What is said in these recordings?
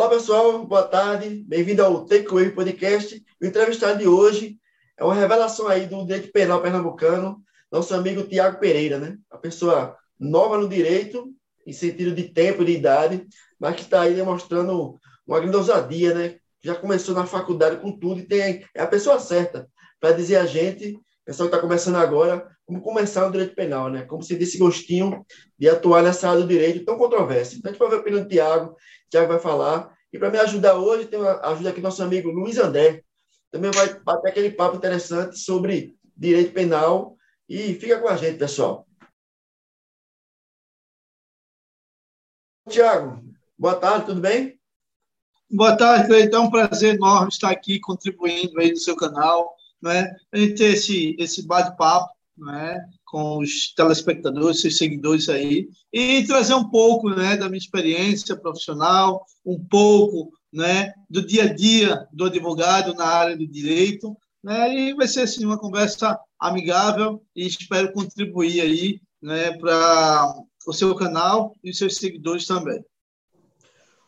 Olá, pessoal, boa tarde, bem-vindo ao Takeaway Podcast. O entrevistado de hoje é uma revelação aí do direito penal pernambucano, nosso amigo Tiago Pereira, né? A pessoa nova no direito, em sentido de tempo e de idade, mas que está aí demonstrando uma grande ousadia, né? Já começou na faculdade com tudo e tem, é a pessoa certa para dizer a gente, pessoal que está começando agora, como começar no direito penal, né? Como se desse gostinho de atuar nessa área do direito tão controversa. Então, a gente vai ver a opinião do Tiago, o Tiago vai falar. E para me ajudar hoje, tem uma ajuda aqui nosso amigo Luiz André. Também vai bater aquele papo interessante sobre direito penal. E fica com a gente, pessoal. Tiago, boa tarde, tudo bem? Boa tarde, Cleiton. É um prazer enorme estar aqui contribuindo aí no seu canal, né? A gente ter esse, esse bate-papo, né? Com os telespectadores, seus seguidores aí, e trazer um pouco, né? Da minha experiência profissional, um pouco, né? Do dia a dia do advogado na área do direito, né? E vai ser, assim, uma conversa amigável e espero contribuir aí, né? Para o seu canal e os seus seguidores também.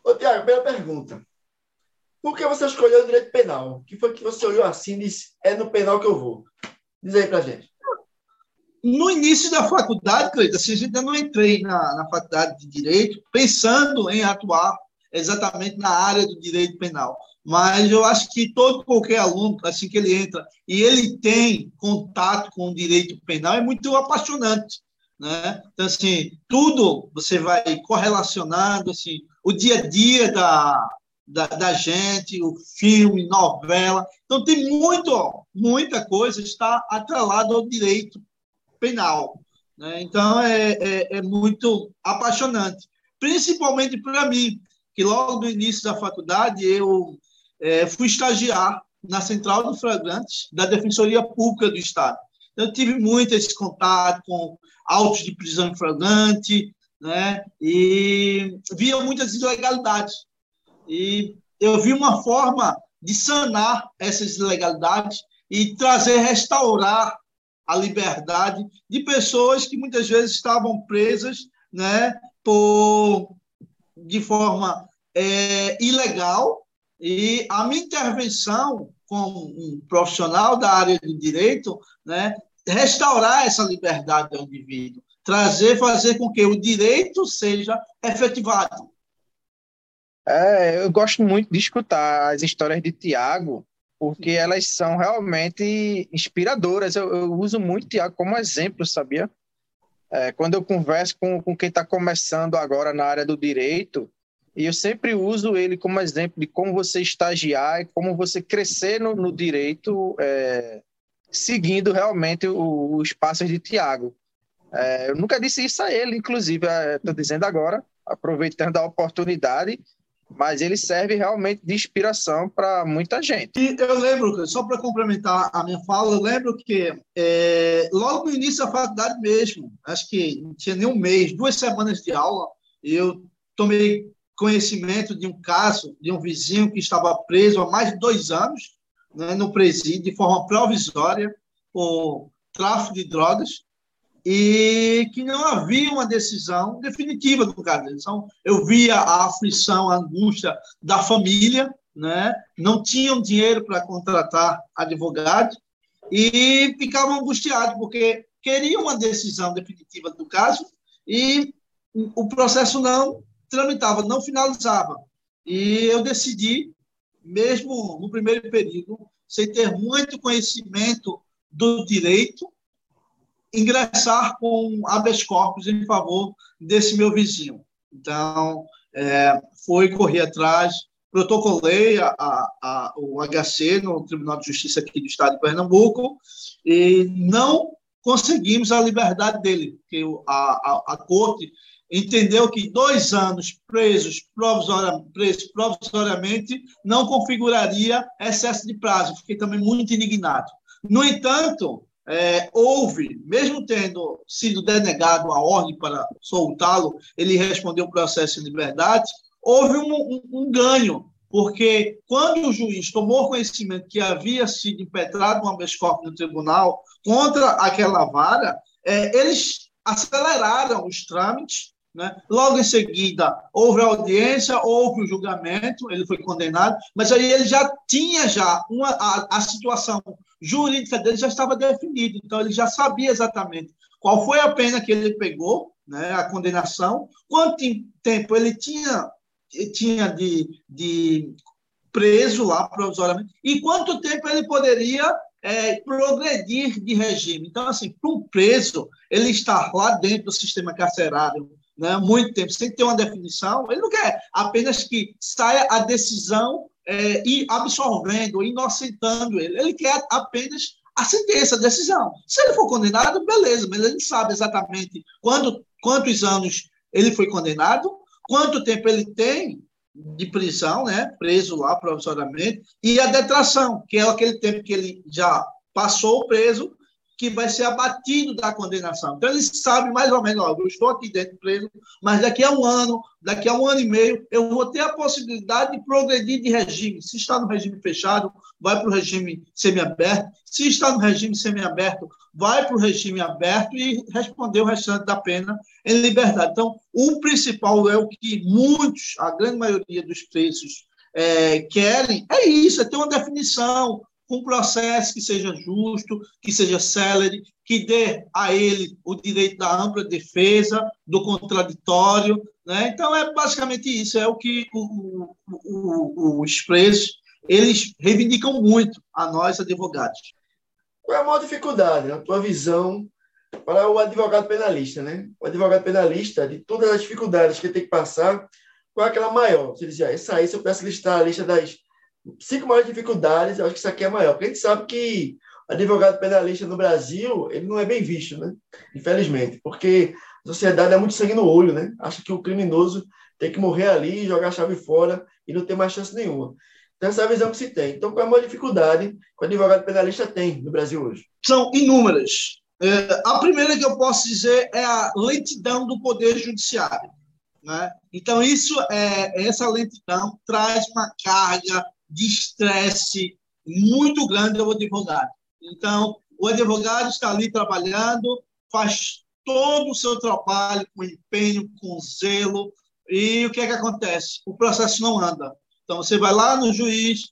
Ô, Tiago, primeira pergunta. Por que você escolheu o direito penal? O que foi que você olhou assim e disse, é no penal que eu vou? Diz aí pra gente. No início da faculdade, Cleiton, assim, eu ainda não entrei na, na faculdade de Direito pensando em atuar exatamente na área do direito penal. Mas eu acho que todo qualquer aluno, assim que ele entra e ele tem contato com o direito penal, é muito apaixonante. Né? Então, assim, tudo você vai correlacionando, assim, o dia a dia da, da, da, gente, o filme, novela. Então, tem muito, muita coisa está atrelada ao direito penal. Né? Então, é, é, é, muito apaixonante, principalmente para mim, que logo no início da faculdade eu é, fui estagiar na Central do Flagrantes da Defensoria Pública do Estado. Eu tive muito esse contato com autos de prisão em flagrante, né? e via muitas ilegalidades. E eu vi uma forma de sanar essas ilegalidades e trazer, restaurar a liberdade de pessoas que muitas vezes estavam presas né, por, de forma é, ilegal. E a minha intervenção como um profissional da área do direito, né, restaurar essa liberdade do indivíduo, trazer, fazer com que o direito seja efetivado. É, eu gosto muito de escutar as histórias de Tiago, porque elas são realmente inspiradoras. Eu, eu uso muito Tiago como exemplo, sabia? É, quando eu converso com, com quem está começando agora na área do direito, e eu sempre uso ele como exemplo de como você estagiar e como você crescer no, no direito, é, seguindo realmente os passos de Tiago. É, eu nunca disse isso a ele, inclusive, estou é, dizendo agora, aproveitando a oportunidade, mas ele serve realmente de inspiração para muita gente. E eu lembro, só para complementar a minha fala, eu lembro que é, logo no início da faculdade mesmo, acho que não tinha nem um mês, duas semanas de aula, eu tomei conhecimento de um caso de um vizinho que estava preso há mais de dois anos né, no presídio de forma provisória por tráfico de drogas e que não havia uma decisão definitiva do caso. Então, eu via a aflição, a angústia da família, né? não tinham dinheiro para contratar advogado e ficavam angustiados, porque queriam uma decisão definitiva do caso e o processo não tramitava, não finalizava. E eu decidi, mesmo no primeiro período, sem ter muito conhecimento do direito, ingressar com habeas corpus em favor desse meu vizinho. Então, é, foi correr atrás, protocolei a, a, a, o HC no Tribunal de Justiça aqui do Estado de Pernambuco e não conseguimos a liberdade dele, porque a, a, corte entendeu que dois anos presos, provisoriamente, presos provisoriamente não configuraria excesso de prazo. Fiquei também muito indignado. No entanto, é, houve, mesmo tendo sido denegado a ordem para soltá-lo, ele respondeu o processo em liberdade, houve um, um, um, ganho, porque quando o juiz tomou conhecimento que havia sido impetrado um habeas corpus no tribunal contra aquela vara, é, eles aceleraram os trâmites Né? Logo em seguida, houve a audiência, houve o julgamento, ele foi condenado, mas aí ele já tinha já uma, a, a situação jurídica dele já estava definida, então ele já sabia exatamente qual foi a pena que ele pegou, né, a condenação, quanto tempo ele tinha, tinha de, de preso lá provisoriamente e quanto tempo ele poderia é, progredir de regime. Então, assim, para um preso, ele estar lá dentro do sistema carcerário né, muito tempo, sem ter uma definição, ele não quer apenas que saia a decisão é, e absorvendo, inocentando ele. Ele quer apenas a sentença, a decisão. Se ele for condenado, beleza, mas ele sabe exatamente quando, quantos anos ele foi condenado, quanto tempo ele tem de prisão, né, preso lá provisoriamente, e a detração, que é aquele tempo que ele já passou preso que vai ser abatido da condenação. Então, eles sabem mais ou menos, ó, eu estou aqui dentro preso, mas daqui a um ano, daqui a um ano e meio, eu vou ter a possibilidade de progredir de regime. Se está no regime fechado, vai para o regime semiaberto. Se está no regime semiaberto, vai para o regime aberto e responder o restante da pena em liberdade. Então, o principal é o que muitos, a grande maioria dos presos, é, querem, é isso, é ter uma definição, um processo que seja justo, que seja célere, que dê a ele o direito da ampla defesa, do contraditório. Né? Então, é basicamente isso, é o que o, o, os presos eles reivindicam muito a nós, advogados. Qual é a maior dificuldade, na tua visão, para o advogado penalista? Né? O advogado penalista, de todas as dificuldades que ele tem que passar, qual é aquela maior? Você dizia, essa aí, se eu peço listar a lista das cinco maiores dificuldades, eu acho que isso aqui é maior. Porque a gente sabe que advogado penalista no Brasil, ele não é bem visto, né? Infelizmente. Porque a sociedade é muito sangue no olho, né? Acha que o criminoso tem que morrer ali, jogar a chave fora e não ter mais chance nenhuma. Então, essa é a visão que se tem. Então, qual é a maior dificuldade que o advogado penalista tem no Brasil hoje? São inúmeras. É, a primeira que eu posso dizer é a lentidão do poder judiciário. Né? Então, isso é, essa lentidão traz uma carga de estresse muito grande ao advogado. Então, o advogado está ali trabalhando, faz todo o seu trabalho com empenho, com zelo, e o que é que acontece? O processo não anda. Então, você vai lá no juiz,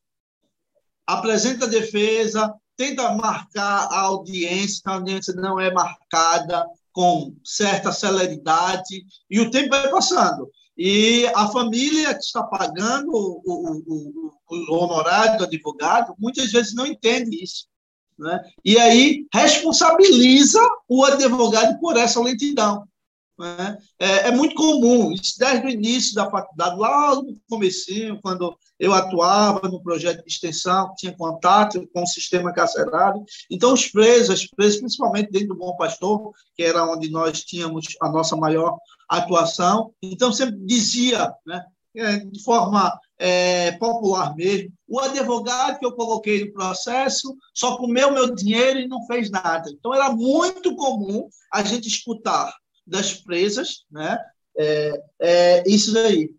apresenta a defesa, tenta marcar a audiência, a audiência não é marcada com certa celeridade, e o tempo vai passando. E a família que está pagando o, o, o, o honorário do advogado, muitas vezes não entende isso. Né? E aí responsabiliza o advogado por essa lentidão. Né? É, é, muito comum, isso desde o início da faculdade, lá no comecinho, quando eu atuava no projeto de extensão, tinha contato com o sistema carcerário. Então, os presos, as presas, principalmente dentro do Bom Pastor, que era onde nós tínhamos a nossa maior atuação, então sempre dizia, né, é, de forma é, popular mesmo, o advogado que eu coloquei no processo só comeu meu dinheiro e não fez nada. Então, era muito comum a gente escutar das presas, né? É, é isso daí.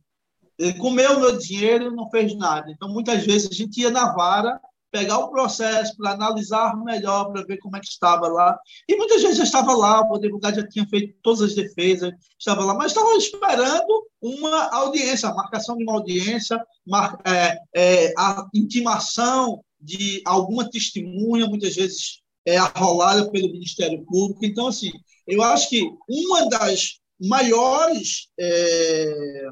Ele comeu meu dinheiro e não fez nada. Então, muitas vezes, a gente ia na vara pegar o processo para analisar melhor, para ver como é que estava lá. E muitas vezes já estava lá, o advogado já tinha feito todas as defesas, estava lá, mas estava esperando uma audiência, a marcação de uma audiência, é, é, a intimação de alguma testemunha, muitas vezes é arrolada pelo Ministério Público. Então, assim, eu acho que uma das maiores é,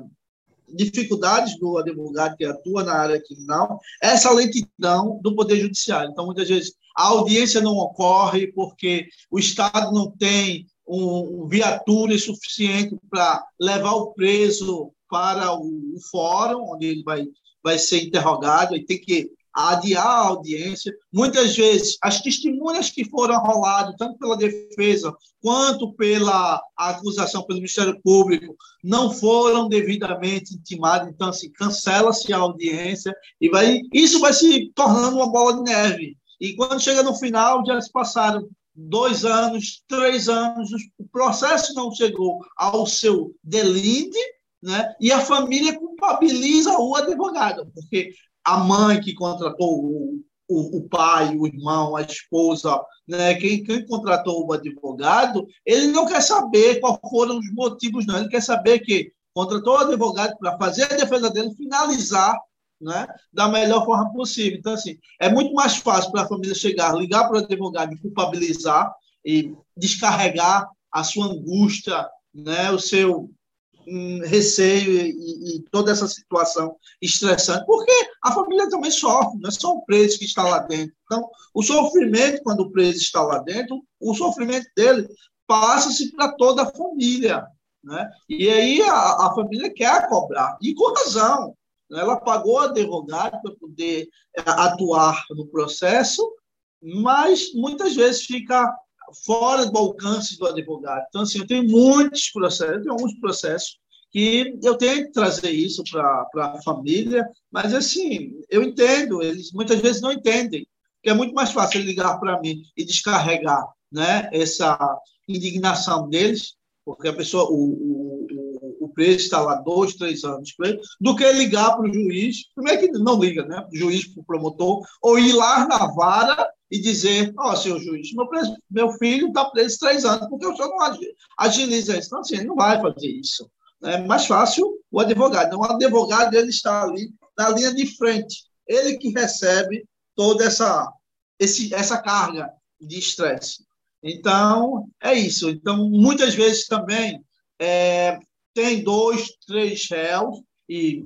dificuldades do advogado que atua na área criminal essa lentidão do Poder Judiciário. Então, muitas vezes, a audiência não ocorre porque o Estado não tem um, viatura suficiente para levar o preso para o, o fórum, onde ele vai, vai ser interrogado, e tem que adiar a audiência. Muitas vezes, as testemunhas que foram arroladas, tanto pela defesa quanto pela acusação pelo Ministério Público, não foram devidamente intimadas. Então, assim, cancela-se a audiência e vai, isso vai se tornando uma bola de neve. E quando chega no final, já se passaram dois anos, três anos, o processo não chegou ao seu delinde, né? E a família culpabiliza o advogado, porque a mãe que contratou o, o, o, pai, o irmão, a esposa, né, quem, quem contratou o advogado, ele não quer saber quais foram os motivos, não. Ele quer saber que contratou o advogado para fazer a defesa dele, finalizar né, da melhor forma possível. Então, assim, é muito mais fácil para a família chegar, ligar para o advogado e culpabilizar e descarregar a sua angústia, né, o seu receio e, e, toda essa situação estressante, porque a família também sofre, não é só o preso que está lá dentro. Então, o sofrimento, quando o preso está lá dentro, o sofrimento dele passa-se para toda a família. Né? E aí a, a família quer cobrar, e com razão. Ela pagou advogado para poder é, atuar no processo, mas muitas vezes fica fora do alcance do advogado. Então, assim, eu tenho muitos processos, eu tenho alguns processos que eu tenho que trazer isso para a família, mas, assim, eu entendo, eles muitas vezes não entendem, que é muito mais fácil ligar para mim e descarregar né, essa indignação deles, porque a pessoa, o, o, o preso está lá dois, três anos preso, do que ligar para o juiz, primeiro que não liga, né, para o juiz, para o promotor, ou ir lá na vara e dizer, ó, oh, senhor juiz, meu, preso, meu filho está preso três anos, porque o senhor não agiliza isso. Então, assim, ele não vai fazer isso. É mais fácil o advogado. Então, o advogado ele está ali na linha de frente. Ele que recebe toda essa, esse, essa carga de estresse. Então, é isso. Então, muitas vezes também é, tem dois, três réus e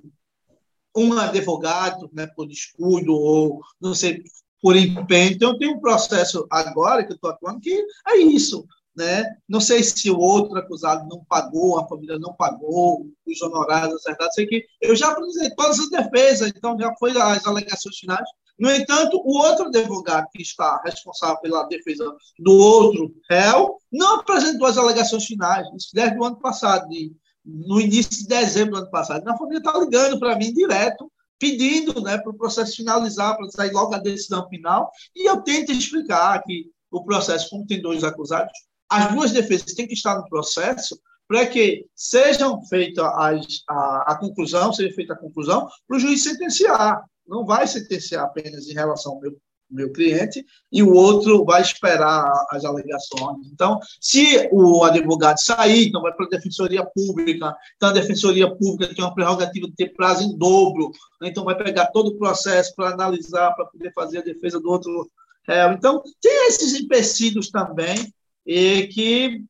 um advogado né, por descuido ou não sei por empenho. Então, tem um processo agora que eu estou atuando que é isso. Né? Não sei se o outro acusado não pagou, a família não pagou os honorários acertados, sei que eu já apresentei todas as defesas, então já foi as alegações finais. No entanto, o outro advogado que está responsável pela defesa do outro réu não apresentou as alegações finais, isso desde o ano passado, de, no início de dezembro do ano passado. A família está ligando para mim direto pedindo né, para o processo finalizar, para sair logo a decisão final, e eu tento explicar que o processo, como tem dois acusados, as duas defesas têm que estar no processo para que sejam feitas a, a conclusão, seja feita a conclusão, para o juiz sentenciar. Não vai sentenciar apenas em relação ao meu meu cliente, e o outro vai esperar as alegações. Então, se o advogado sair, então vai para a Defensoria Pública, então a Defensoria Pública tem uma prerrogativa de ter prazo em dobro, né? então vai pegar todo o processo para analisar, para poder fazer a defesa do outro réu. Então, tem esses empecilhos também, e que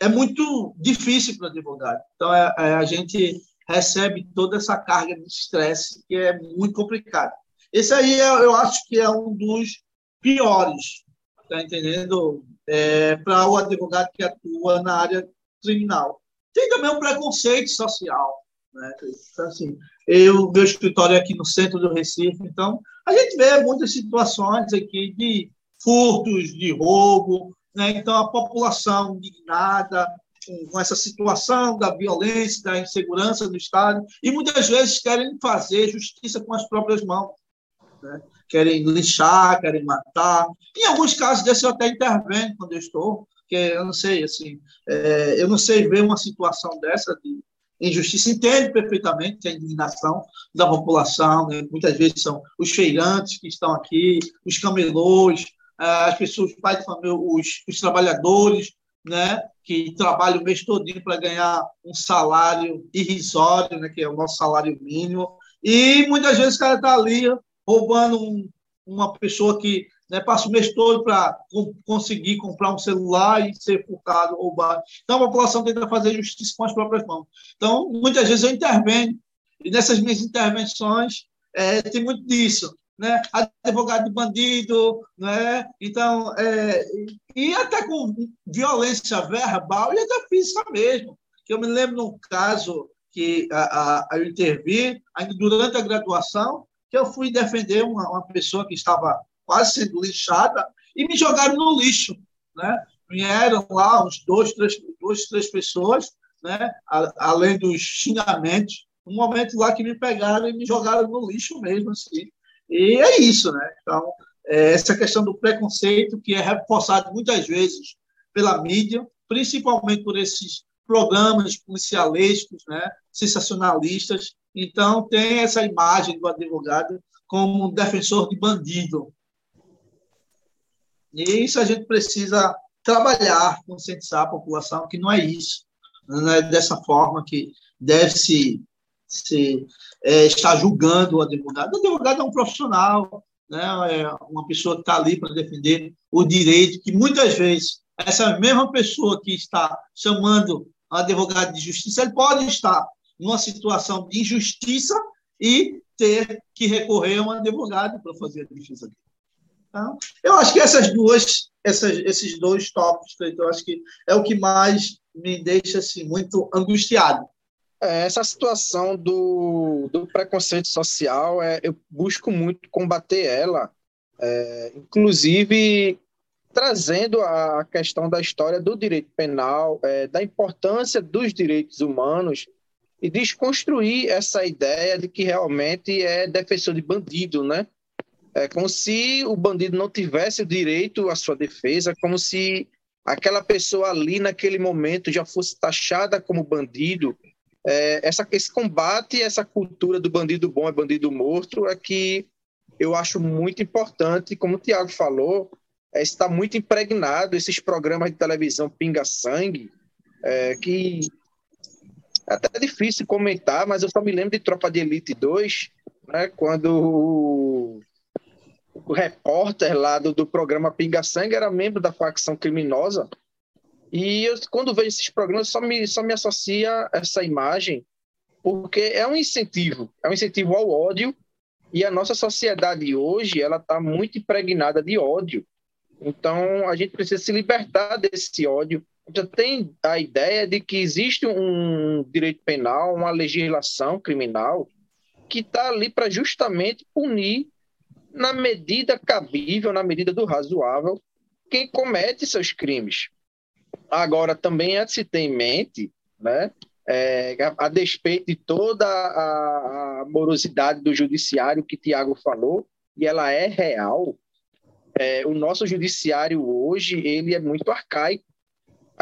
é muito difícil para o advogado. Então, é, é, a gente recebe toda essa carga de estresse que é muito complicado. Esse aí eu acho que é um dos piores, tá entendendo? É, para o advogado que atua na área criminal. Tem também um preconceito social, né? Então, assim, eu, meu escritório é aqui no centro do Recife, então a gente vê muitas situações aqui de furtos, de roubo, né? Então a população indignada com essa situação da violência, da insegurança do Estado, e muitas vezes querem fazer justiça com as próprias mãos né? querem lixar, querem matar. Em alguns casos desses eu até intervenho quando eu estou, porque eu não sei, assim, é, eu não sei ver uma situação dessa de injustiça. Entendo perfeitamente a indignação da população, né? muitas vezes são os feirantes que estão aqui, os camelôs, é, as pessoas, os pais de família, os, os trabalhadores, né, que trabalham o mês todo para ganhar um salário irrisório, né, que é o nosso salário mínimo, e muitas vezes o cara está ali roubando um, uma pessoa que né, passa o mês todo para conseguir comprar um celular e ser furtado, roubado. Então, a população tenta fazer justiça com as próprias mãos. Então, muitas vezes eu intervenho, e nessas minhas intervenções é, tem muito disso. Né? Advogado de bandido, né? então, é, e até com violência verbal e até física mesmo. Eu me lembro num caso que a, a, eu intervi, ainda durante a graduação, que eu fui defender uma, uma pessoa que estava quase sendo lixada e me jogaram no lixo, né? Vieram lá uns dois, três, duas, três pessoas, né? além dos xingamentos, um momento lá que me pegaram e me jogaram no lixo mesmo, assim. E é isso, né? Então, é essa questão do preconceito que é reforçado muitas vezes pela mídia, principalmente por esses programas policialescos, né? sensacionalistas, então, tem essa imagem do advogado como um defensor de bandido. E isso a gente precisa trabalhar, conscientizar a população que não é isso, não é dessa forma que deve se, se é, estar julgando o advogado. O advogado é um profissional, né? é uma pessoa que está ali para defender o direito, que muitas vezes essa mesma pessoa que está chamando o advogado de justiça, ele pode estar numa situação de injustiça e ter que recorrer a um advogado para fazer a defesa dele. Então, eu acho que essas duas, essas, esses dois tópicos, eu acho que é o que mais me deixa assim, muito angustiado. É, essa situação do, do preconceito social, é, eu busco muito combater ela, é, inclusive trazendo a questão da história do direito penal, é, da importância dos direitos humanos e desconstruir essa ideia de que realmente é defensor de bandido, né? É como se o bandido não tivesse o direito à sua defesa, como se aquela pessoa ali naquele momento já fosse taxada como bandido. É, essa, esse combate, essa cultura do bandido bom é bandido morto, é que eu acho muito importante, como o Tiago falou, é, está muito impregnado esses programas de televisão pinga-sangue, é, que até difícil comentar, mas eu só me lembro de Tropa de Elite 2, né, quando o repórter lá do, do programa Pinga Sangue era membro da facção criminosa. E eu, quando vejo esses programas, só me, só me associa essa imagem, porque é um incentivo, é um incentivo ao ódio, e a nossa sociedade hoje, ela está muito impregnada de ódio. Então, a gente precisa se libertar desse ódio. Já tem a ideia de que existe um direito penal, uma legislação criminal, que está ali para justamente punir na medida cabível, na medida do razoável, quem comete seus crimes. Agora, também é de se ter em mente, né, é, a, a, despeito de toda a, a morosidade do judiciário que Tiago falou, e ela é real, é, o nosso judiciário hoje ele é muito arcaico.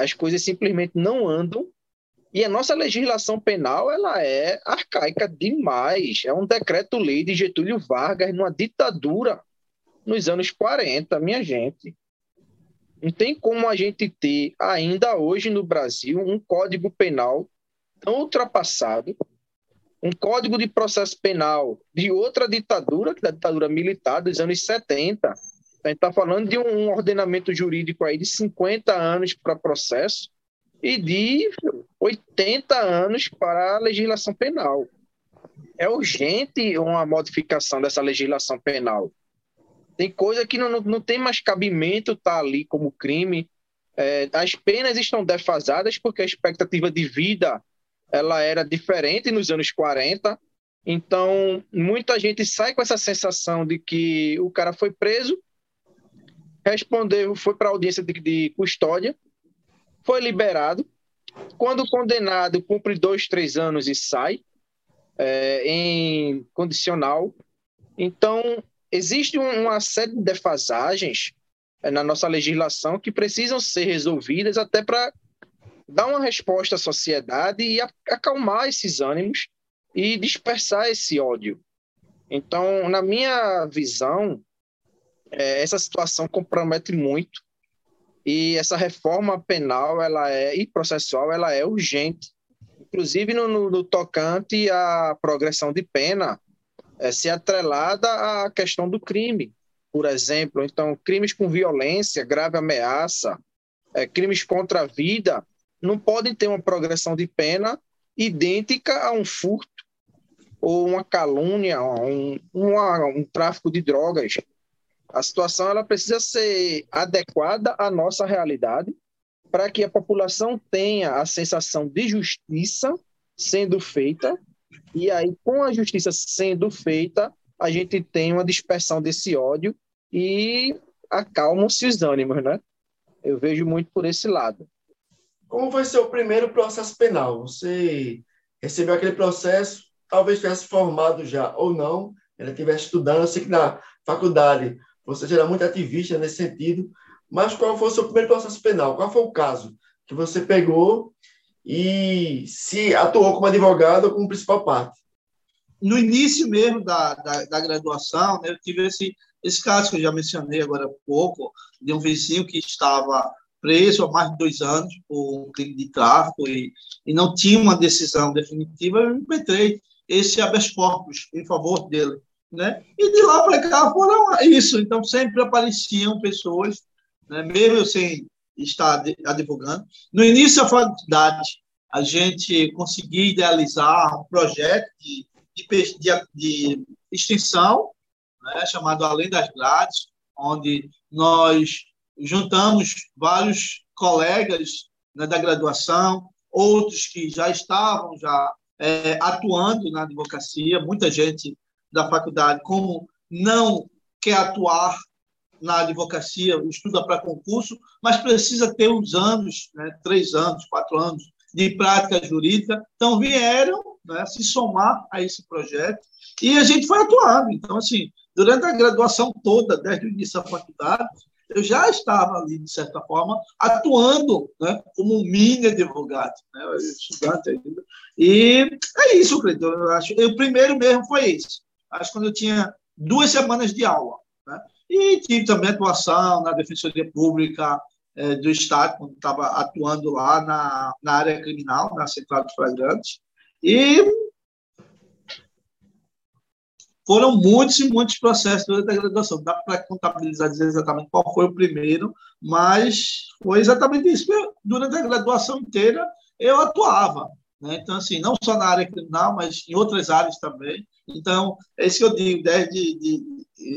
As coisas simplesmente não andam e a nossa legislação penal ela é arcaica demais. É um decreto-lei de Getúlio Vargas numa ditadura nos anos 40, minha gente. Não tem como a gente ter ainda hoje no Brasil um código penal tão ultrapassado, um código de processo penal de outra ditadura, que é da ditadura militar dos anos 70. A gente está falando de um ordenamento jurídico aí de 50 anos para processo e de 80 anos para a legislação penal. É urgente uma modificação dessa legislação penal. Tem coisa que não, não, não tem mais cabimento estar tá ali como crime. É, as penas estão defasadas porque a expectativa de vida ela era diferente nos anos 40. Então, muita gente sai com essa sensação de que o cara foi preso, respondeu, foi para audiência de, de custódia, foi liberado. Quando condenado cumpre dois, três anos e sai é, em condicional, então existe uma série de defasagens é, na nossa legislação que precisam ser resolvidas até para dar uma resposta à sociedade e acalmar esses ânimos e dispersar esse ódio. Então, na minha visão, é, essa situação compromete muito. E essa reforma penal ela é e processual ela é urgente. Inclusive no, no, no tocante à progressão de pena é, se atrelada à questão do crime por exemplo. Então crimes com violência grave ameaça é, crimes contra a vida não podem ter uma progressão de pena idêntica a um furto ou uma calúnia um, uma, um tráfico de drogas a situação ela precisa ser adequada à nossa realidade para que a população tenha a sensação de justiça sendo feita e aí com a justiça sendo feita a gente tem uma dispersão desse ódio e acalmam-se os ânimos, né? Eu vejo muito por esse lado. Como foi seu primeiro processo penal? Você recebeu aquele processo, talvez tivesse formado já ou não, ela estivesse estudando. Eu sei que na faculdade você já era muito ativista nesse sentido, mas qual foi o seu primeiro processo penal? Qual foi o caso que você pegou e se atuou como advogado ou como principal parte? No início mesmo da, da, da graduação, né, eu tive esse Esse caso que eu já mencionei agora há pouco, de um vizinho que estava preso há mais de dois anos por um crime de tráfico e, e não tinha uma decisão definitiva, eu encontrei esse habeas corpus em favor dele. Né? E de lá para cá foram isso. Então, sempre apareciam pessoas, né? mesmo sem estar advogando. No início da faculdade, a gente conseguia idealizar um projeto de, de, de, de extensão, né? chamado Além das Grades, onde nós juntamos vários colegas né, da graduação, outros que já estavam já é, atuando na advocacia, muita gente da faculdade, como não quer atuar na advocacia, estuda para concurso, mas precisa ter uns anos, né, três anos, quatro anos de prática jurídica, então vieram né, se somar a esse projeto e a gente foi atuando. Então, assim, durante a graduação toda, desde o início da faculdade, eu já estava ali, de certa forma, atuando né, como um mini advogado, né, estudante ainda. E é isso, Cleiton. Eu acho. O primeiro mesmo foi esse. Acho que quando eu tinha duas semanas de aula. Né? E tive também atuação na Defensoria Pública é, do Estado, quando estava atuando lá na, na área criminal, na Central de Flagrantes. E foram muitos e muitos processos durante a graduação. Dá para contabilizar dizer exatamente qual foi o primeiro, mas foi exatamente isso. Durante a graduação inteira, eu atuava. Né? Então, assim, não só na área criminal, mas em outras áreas também. Então, é isso que eu digo, desde de,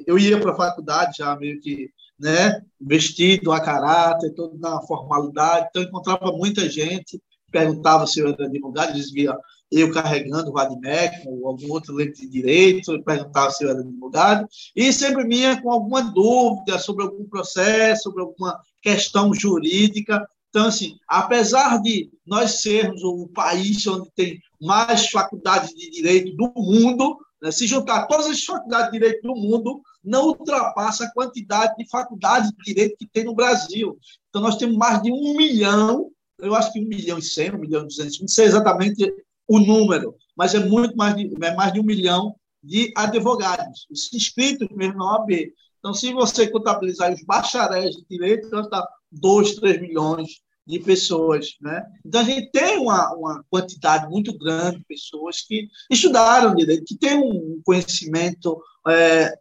eu ia para a faculdade já meio que né, vestido a caráter, todo na formalidade, então encontrava muita gente, perguntava se eu era advogado, dizia eu carregando o Vadimec ou algum outro lente de direito, perguntava se eu era advogado, e sempre vinha com alguma dúvida sobre algum processo, sobre alguma questão jurídica. Então, assim, apesar de nós sermos o país onde tem mais faculdades de direito do mundo, né, se juntar todas as faculdades de direito do mundo, não ultrapassa a quantidade de faculdades de direito que tem no Brasil. Então, nós temos mais de um milhão, eu acho que um milhão e cem, um milhão e duzentos, não sei exatamente o número, mas é muito mais de, é mais de um milhão de advogados, os inscritos mesmo na OAB. Então, se você contabilizar os bacharéis de direito, então está 2, 3 milhões de pessoas. Né? Então, a gente tem uma, uma quantidade muito grande de pessoas que estudaram direito, que têm um conhecimento é,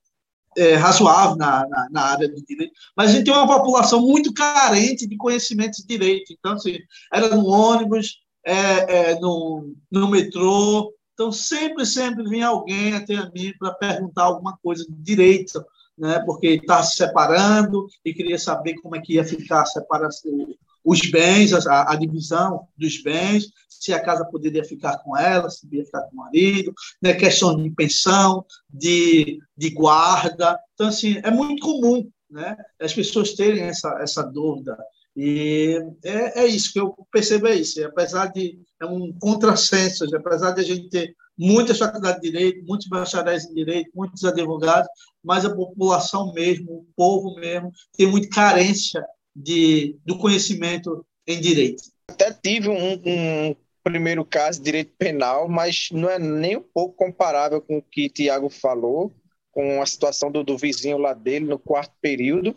é, razoável na, na, na, área do direito, mas a gente tem uma população muito carente de conhecimentos de direito. Então, assim, era no ônibus, é, é, no, no metrô. Então, sempre, sempre vinha alguém até a mim para perguntar alguma coisa de direito, né? porque está se separando e queria saber como é que ia ficar separação, os bens, a, a, divisão dos bens, se a casa poderia ficar com ela, se poderia ficar com o marido, né? questão de pensão, de, de guarda. Então, assim, é muito comum né? as pessoas terem essa, essa dúvida. E é, é isso que eu percebo, é isso. Apesar de é um contrassenso, apesar de a gente ter muitas faculdades de direito, muitos bacharéis em direito, muitos advogados, mas a população mesmo, o povo mesmo, tem muita carência de, do conhecimento em direito. Até tive um, um primeiro caso de direito penal, mas não é nem um pouco comparável com o que Tiago falou, com a situação do, do vizinho lá dele no quarto período.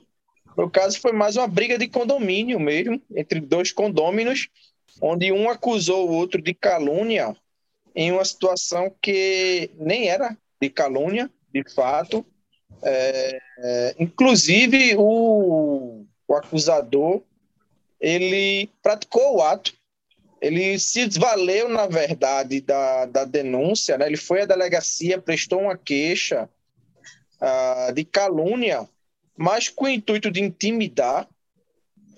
No caso, foi mais uma briga de condomínio mesmo, entre dois condôminos, onde um acusou o outro de calúnia em uma situação que nem era de calúnia, de fato. É, é, inclusive, o, o acusador ele praticou o ato, ele se desvaleu, na verdade, da, da denúncia, né? ele foi à delegacia, prestou uma queixa uh, de calúnia mais com o intuito de intimidar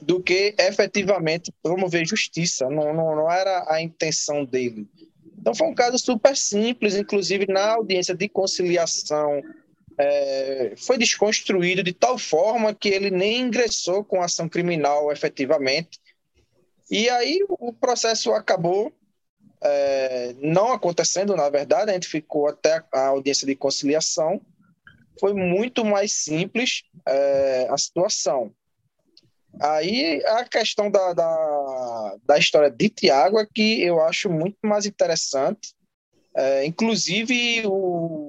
do que efetivamente promover justiça. Não, não, não era a intenção dele. Então foi um caso super simples, inclusive na audiência de conciliação é, foi desconstruído de tal forma que ele nem ingressou com ação criminal efetivamente. E aí o processo acabou é, não acontecendo, na verdade, a gente ficou até a audiência de conciliação foi muito mais simples é, a situação. Aí a questão da, da, da, história de Tiago é que eu acho muito mais interessante. É, inclusive, o,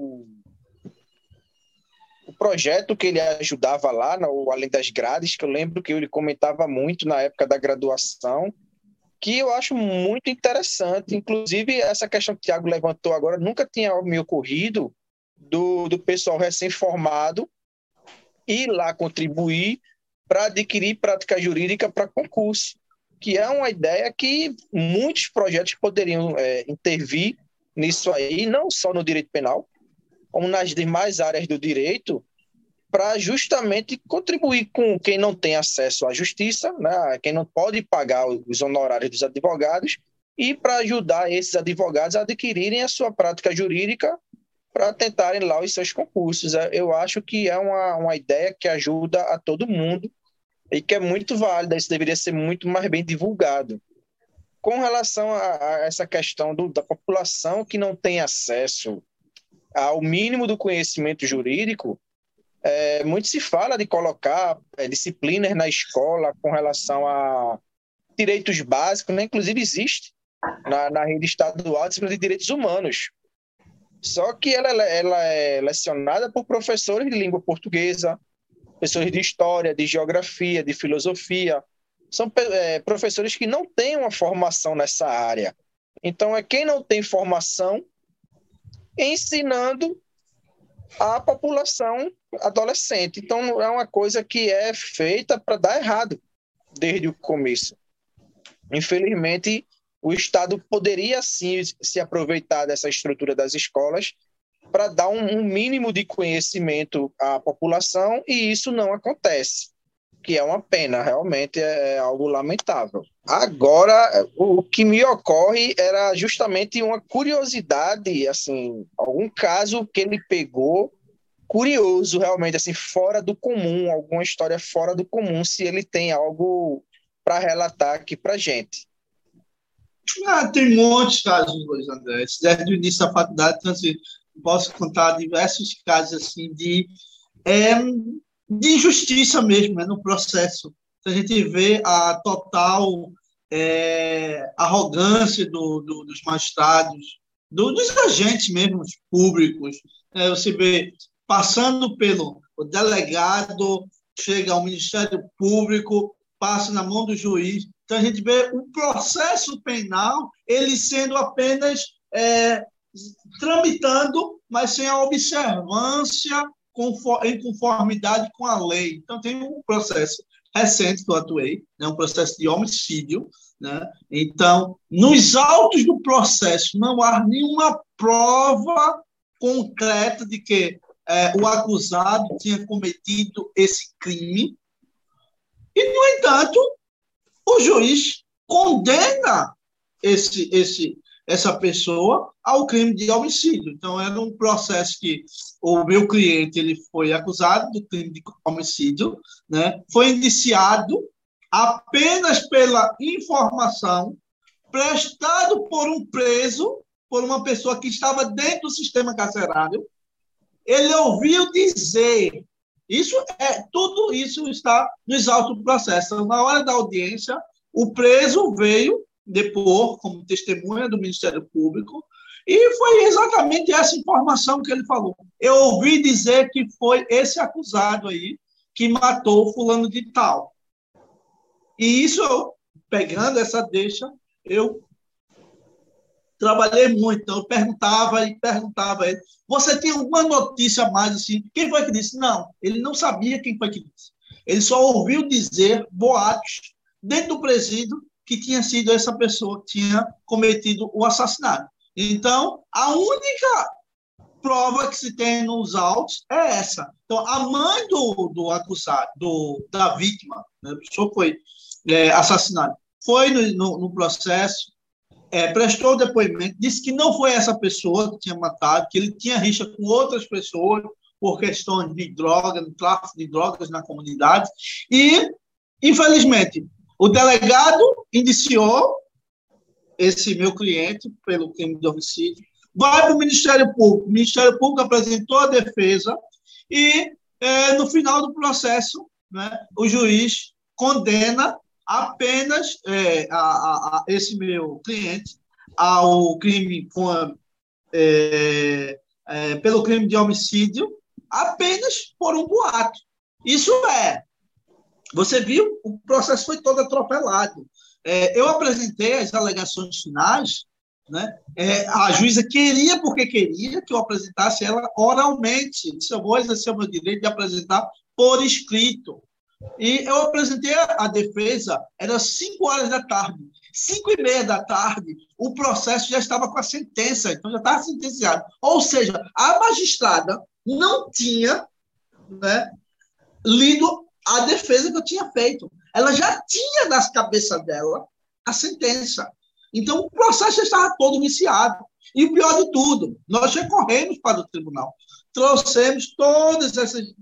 projeto que ele ajudava lá, no Além das Grades, que eu lembro que ele comentava muito na época da graduação, que eu acho muito interessante. Inclusive, essa questão que o Tiago levantou agora nunca tinha me ocorrido do, do pessoal recém-formado ir lá contribuir para adquirir prática jurídica para concurso, que é uma ideia que muitos projetos poderiam é, intervir nisso aí, não só no direito penal, como nas demais áreas do direito, para justamente contribuir com quem não tem acesso à justiça, né, quem não pode pagar os honorários dos advogados, e para ajudar esses advogados a adquirirem a sua prática jurídica para tentarem lá os seus concursos. É, eu acho que é uma, uma ideia que ajuda a todo mundo e que é muito válida, isso deveria ser muito mais bem divulgado. Com relação a, a essa questão do, da população que não tem acesso ao mínimo do conhecimento jurídico, é, muito se fala de colocar é, disciplinas na escola com relação a direitos básicos, né? inclusive existe na, na rede estadual a disciplina de direitos humanos. Só que ela, ela é lecionada por professores de língua portuguesa, professores de história, de geografia, de filosofia. São é, professores que não têm uma formação nessa área. Então, é quem não tem formação ensinando a população adolescente. Então, é uma coisa que é feita para dar errado desde o começo. Infelizmente, o Estado poderia sim se aproveitar dessa estrutura das escolas para dar um, um, mínimo de conhecimento à população e isso não acontece, que é uma pena, realmente é, é algo lamentável. Agora, o que me ocorre era justamente uma curiosidade, assim, algum caso que ele pegou curioso, realmente, assim, fora do comum, alguma história fora do comum, se ele tem algo para relatar aqui para gente. Ah, tem muitos casos, Luiz André. Desde o início da faculdade, então, assim, posso contar diversos casos assim de, é, de injustiça mesmo né, no processo. A gente vê a total é, arrogância do, do, dos magistrados, do, dos agentes mesmo públicos. É, você vê passando pelo delegado, chega ao Ministério Público, passa na mão do juiz. Então a gente vê o processo penal ele sendo apenas é, tramitando, mas sem a observância em conformidade com a lei. Então, tem um processo recente que eu atuei, né, um processo de homicídio. Né? Então, nos autos do processo, não há nenhuma prova concreta de que é, o acusado tinha cometido esse crime. E, no entanto, o juiz condena esse, esse, essa pessoa ao crime de homicídio. Então, era um processo que o meu cliente ele foi acusado do crime de homicídio, né? foi indiciado apenas pela informação prestado por um preso, por uma pessoa que estava dentro do sistema carcerário. Ele ouviu dizer isso é tudo isso está nos autos do processo. Na hora da audiência, o preso veio depor como testemunha do Ministério Público, e foi exatamente essa informação que ele falou. Eu ouvi dizer que foi esse acusado aí que matou fulano de tal. E isso, pegando essa deixa, eu trabalhei muito, então eu perguntava e perguntava a ele, você tem alguma notícia mais assim? Quem foi que disse? Não, ele não sabia quem foi que disse. Ele só ouviu dizer boatos dentro do presídio que tinha sido essa pessoa que tinha cometido o assassinato. Então, a única prova que se tem nos autos é essa. Então, a mãe do, do acusado, do, da vítima, né, a pessoa foi é, assassinada, foi no, no, no processo, é, prestou depoimento, disse que não foi essa pessoa que tinha matado, que ele tinha rixa com outras pessoas por questões de droga, tráfico de drogas na comunidade, e, infelizmente, o delegado indiciou esse meu cliente pelo crime de homicídio, vai para o Ministério Público, o Ministério Público apresentou a defesa e, é, no final do processo, né, o juiz condena apenas é, a, a, a, esse meu cliente ao crime com a, é, pelo crime de homicídio apenas por um boato. Isso é. Você viu, o processo foi todo atropelado. É, eu apresentei as alegações finais, né? É, a juíza queria, porque queria, que eu apresentasse ela oralmente. Disse, eu vou exercer o meu direito de apresentar por escrito. E eu apresentei a, defesa, era 5 horas da tarde. 5 e meia da tarde, o processo já estava com a sentença, então já estava sentenciado. Ou seja, a magistrada não tinha né, lido a defesa que eu tinha feito. Ela já tinha nas cabeças dela a sentença. Então, o processo já estava todo iniciado. E o pior de tudo, nós recorremos para o tribunal. Trouxemos todas essas,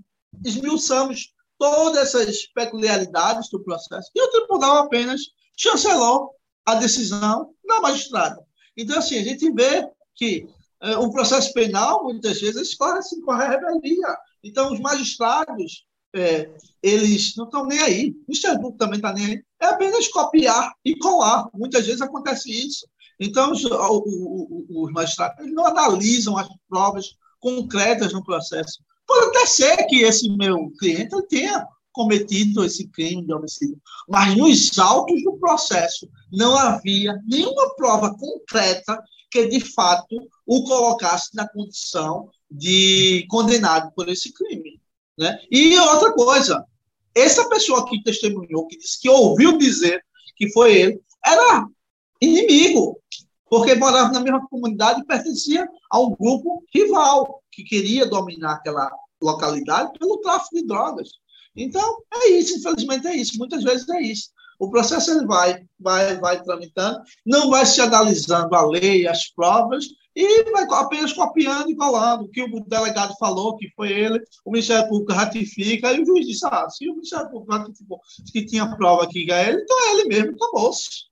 esmiuçamos todas essas peculiaridades do processo. E o tribunal apenas chancelou a decisão da magistrada. Então, assim, a gente vê que é, o processo penal, muitas vezes, corre, assim, corre a revelia. Então, os magistrados, é, eles não estão nem aí. O Público também está nem aí. É apenas copiar e colar. Muitas vezes acontece isso. Então, os, os, os magistrados não analisam as provas concretas no processo. Pode até ser que esse meu cliente tenha cometido esse crime de homicídio, mas nos autos do processo não havia nenhuma prova concreta que, de fato, o colocasse na condição de condenado por esse crime. Né? E outra coisa, essa pessoa que testemunhou, que disse que ouviu dizer que foi ele, era inimigo, porque morava na mesma comunidade e pertencia a um grupo rival que queria dominar aquela localidade pelo tráfico de drogas. Então, é isso, infelizmente é isso. Muitas vezes é isso. O processo ele vai, vai, vai tramitando, não vai se analisando a lei, as provas, e vai apenas copiando e colando o que o delegado falou, que foi ele, o Ministério Público ratifica, e o juiz disse, ah, se o Ministério Público ratificou que tinha prova que é ele, então é ele mesmo, acabou-se.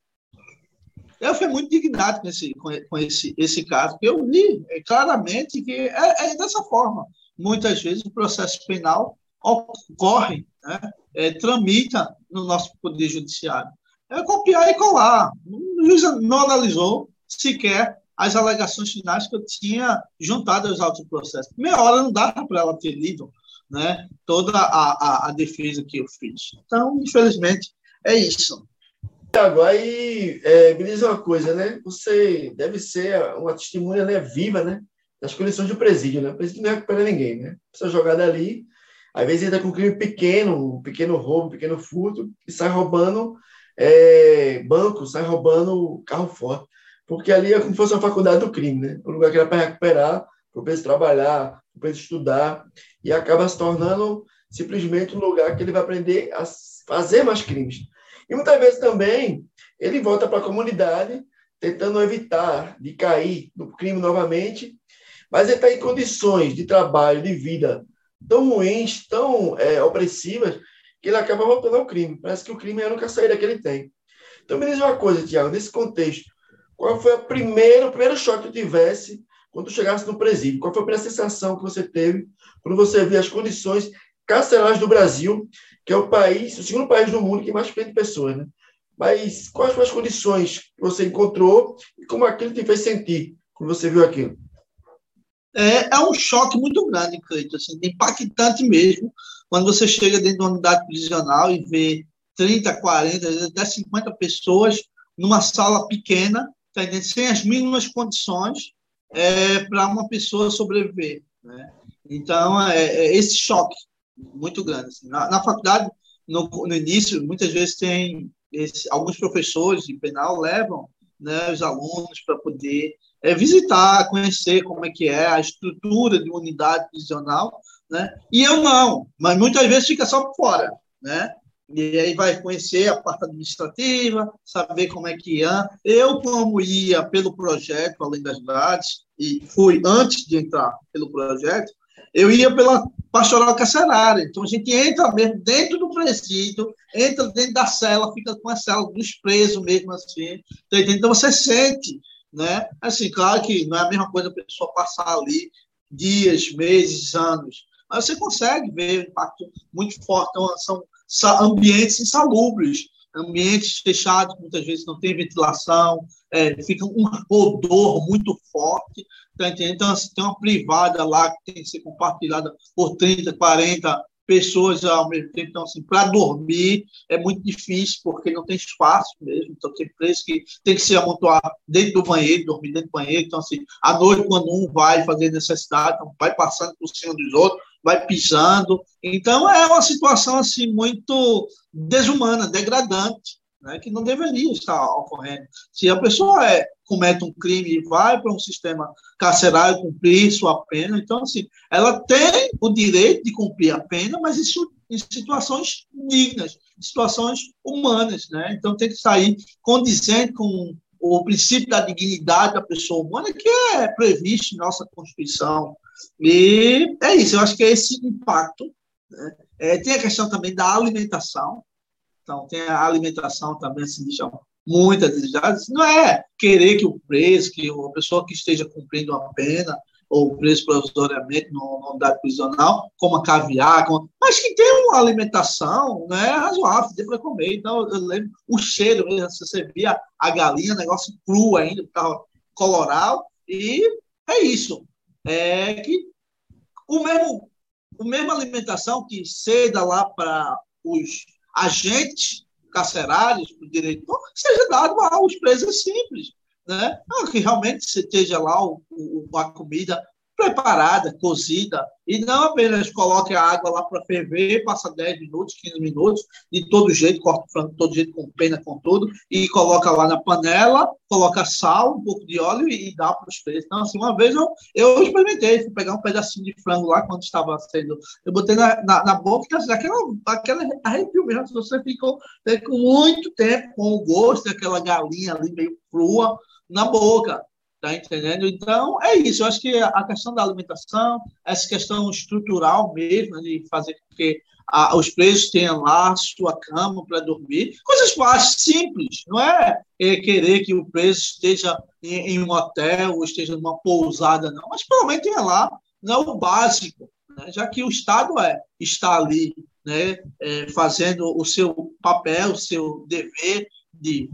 Eu fui muito indignado com esse, com esse, esse caso, porque eu vi é, claramente que é, é, dessa forma. Muitas vezes o processo penal ocorre, né, é, tramita no nosso Poder Judiciário. É copiar e colar. O juiz não analisou sequer as alegações finais que eu tinha juntado aos autos do processo. Meia hora não dá para ela ter lido né, toda a, a, a defesa que eu fiz. Então, infelizmente, é isso. Tiago, aí é, me diz uma coisa, né? Você deve ser uma testemunha né, viva, né? Das condições do presídio, né? O presídio não recupera ninguém, né? Precisa jogar dali. Às vezes entra com um crime pequeno, um pequeno roubo, um pequeno furto, e sai roubando é, banco, sai roubando carro forte. Porque ali é como se fosse uma faculdade do crime, né? Um lugar que era para recuperar, para o preso trabalhar, para o preso estudar, e acaba se tornando simplesmente um lugar que ele vai aprender a fazer mais crimes. E muitas vezes também ele volta para a comunidade, tentando evitar de cair no crime novamente, mas ele está em condições de trabalho, de vida tão ruins, tão é, opressivas, que ele acaba voltando ao crime. Parece que o crime é a única saída que ele tem. Então, me diz uma coisa, Tiago, nesse contexto, qual foi a primeira, o primeiro choque que tu tivesse quando tu chegasse no presídio? Qual foi a primeira sensação que você teve quando você viu as condições carcerárias do Brasil, que é o país, o segundo país do mundo que mais prende pessoas, né? Mas quais foram as condições que você encontrou e como aquilo te fez sentir quando você viu aquilo? É, é um choque muito grande, Cleiton, assim, impactante mesmo, quando você chega dentro de uma unidade prisional e vê 30, 40, até 50 pessoas numa sala pequena, tá sem as mínimas condições é, para uma pessoa sobreviver. Né? Então, é, é, esse choque muito grande. Assim. Na, na, faculdade, no, no, início, muitas vezes tem esse, alguns professores de penal levam né, os alunos para poder é, visitar, conhecer como é que é a estrutura de uma unidade prisional, né? E eu não, mas muitas vezes fica só por fora, né? E aí vai conhecer a parte administrativa, saber como é que é. Eu, como ia pelo projeto Além das Grades, e fui antes de entrar pelo projeto, eu ia pela pastoral carcerária. Então, a gente entra mesmo dentro do presídio, entra dentro da cela, fica com a cela dos presos mesmo assim. Tá então, você sente, né? Assim, claro que não é a mesma coisa a pessoa passar ali dias, meses, anos, mas você consegue ver o impacto muito forte. Então, são ambientes insalubres. ambientes fechados, muitas vezes não tem ventilação, é, fica um odor muito forte, tá? Então, assim, tem uma privada lá que tem que ser compartilhada por 30, 40 pessoas ao mesmo tempo. Então, assim, para dormir é muito difícil, porque não tem espaço mesmo. Então, tem preço que tem que se amontoar dentro do banheiro, dormir dentro do banheiro. Então, assim, à noite, quando um vai fazer necessidade, então, vai passando por cima dos outros, vai pisando. Então, é uma situação, assim, muito desumana, degradante né, que não deveria estar ocorrendo. Se a pessoa é, comete um crime e vai para um sistema carcerário cumprir sua pena, então, assim, ela tem o direito de cumprir a pena, mas isso em situações dignas, situações humanas, né? Então, tem que sair condizente com o princípio da dignidade da pessoa humana, que é previsto em nossa Constituição. E é isso, eu acho que é esse impacto. Né? É, tem a questão também da alimentação, então, tem a alimentação também, assim, deixa a desejar. Não é querer que o preso, que a pessoa que esteja cumprindo uma pena, ou preso provisoriamente no unidade prisional, coma caviar, mas que tenha uma alimentação né, razoável, dê para comer. Então, eu lembro o cheiro, você via a galinha, negócio cru ainda, estava colorado, e é isso. É que o mesmo, a mesma alimentação que ceda lá para os agentes carcerários para o diretor seja dado aos presos simples, né? que realmente esteja lá o, o, a comida preparada, cozida, e não apenas coloque a água lá para ferver, passa 10 minutos, 15 minutos, de todo jeito, corta o frango de todo jeito, com pena, com tudo, e coloca lá na panela, coloca sal, um pouco de óleo e, dá para os peixes. Então, assim, uma vez eu, eu experimentei, fui pegar um pedacinho de frango lá, quando estava sendo... Eu botei na, na, na boca, assim, aquela, aquela arrepio mesmo, você ficou com muito tempo com o gosto daquela galinha ali meio crua na boca. Tá entendendo? Então, é isso. Eu acho que a questão da alimentação, essa questão estrutural mesmo, de fazer com que a, os presos tenham lá sua cama para dormir, coisas básicas, simples. Não é, é, querer que o preso esteja em, em, um hotel ou esteja numa pousada, não. Mas pelo menos tenha lá não é o básico, né? já que o Estado é, está ali né, é, fazendo o seu papel, o seu dever de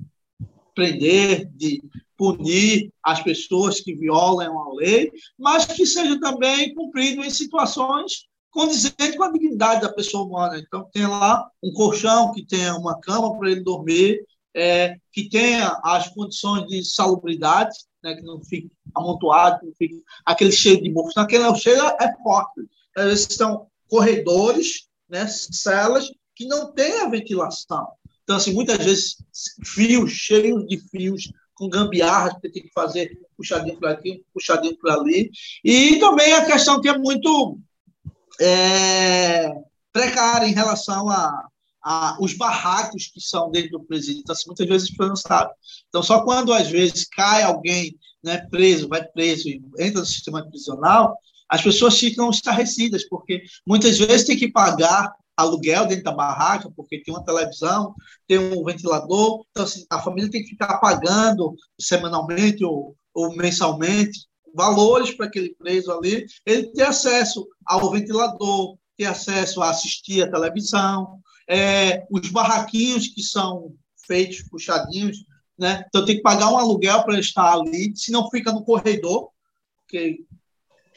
prender, de punir as pessoas que violam a lei, mas que seja também cumprido em situações condizentes com a dignidade da pessoa humana. Então, tem lá um colchão, que tenha uma cama para ele dormir, é, que tenha as condições de salubridade, né, que não fique amontoado, que não fique aquele cheiro de mofo. Aquele cheiro é forte. Vezes são corredores, né, celas que não têm a ventilação. Então, assim, muitas vezes, fios, cheios de fios com gambiarras que tem que fazer puxadinho para aqui, puxadinho para ali. E também a questão que é muito é, precária em relação a, a, os barracos que são dentro do presídio. Então, assim, muitas vezes as pessoas não sabem. Então, só quando às vezes cai alguém né, preso, vai preso e entra no sistema prisional, as pessoas ficam estarrecidas, porque muitas vezes tem que pagar aluguel dentro da barraca, porque tem uma televisão, tem um ventilador, então assim, a família tem que ficar pagando semanalmente ou, ou mensalmente valores para aquele preso ali, ele ter acesso ao ventilador, ter acesso a assistir a televisão, é, os barraquinhos que são feitos, puxadinhos, né? Então tem que pagar um aluguel para estar ali, se não fica no corredor, porque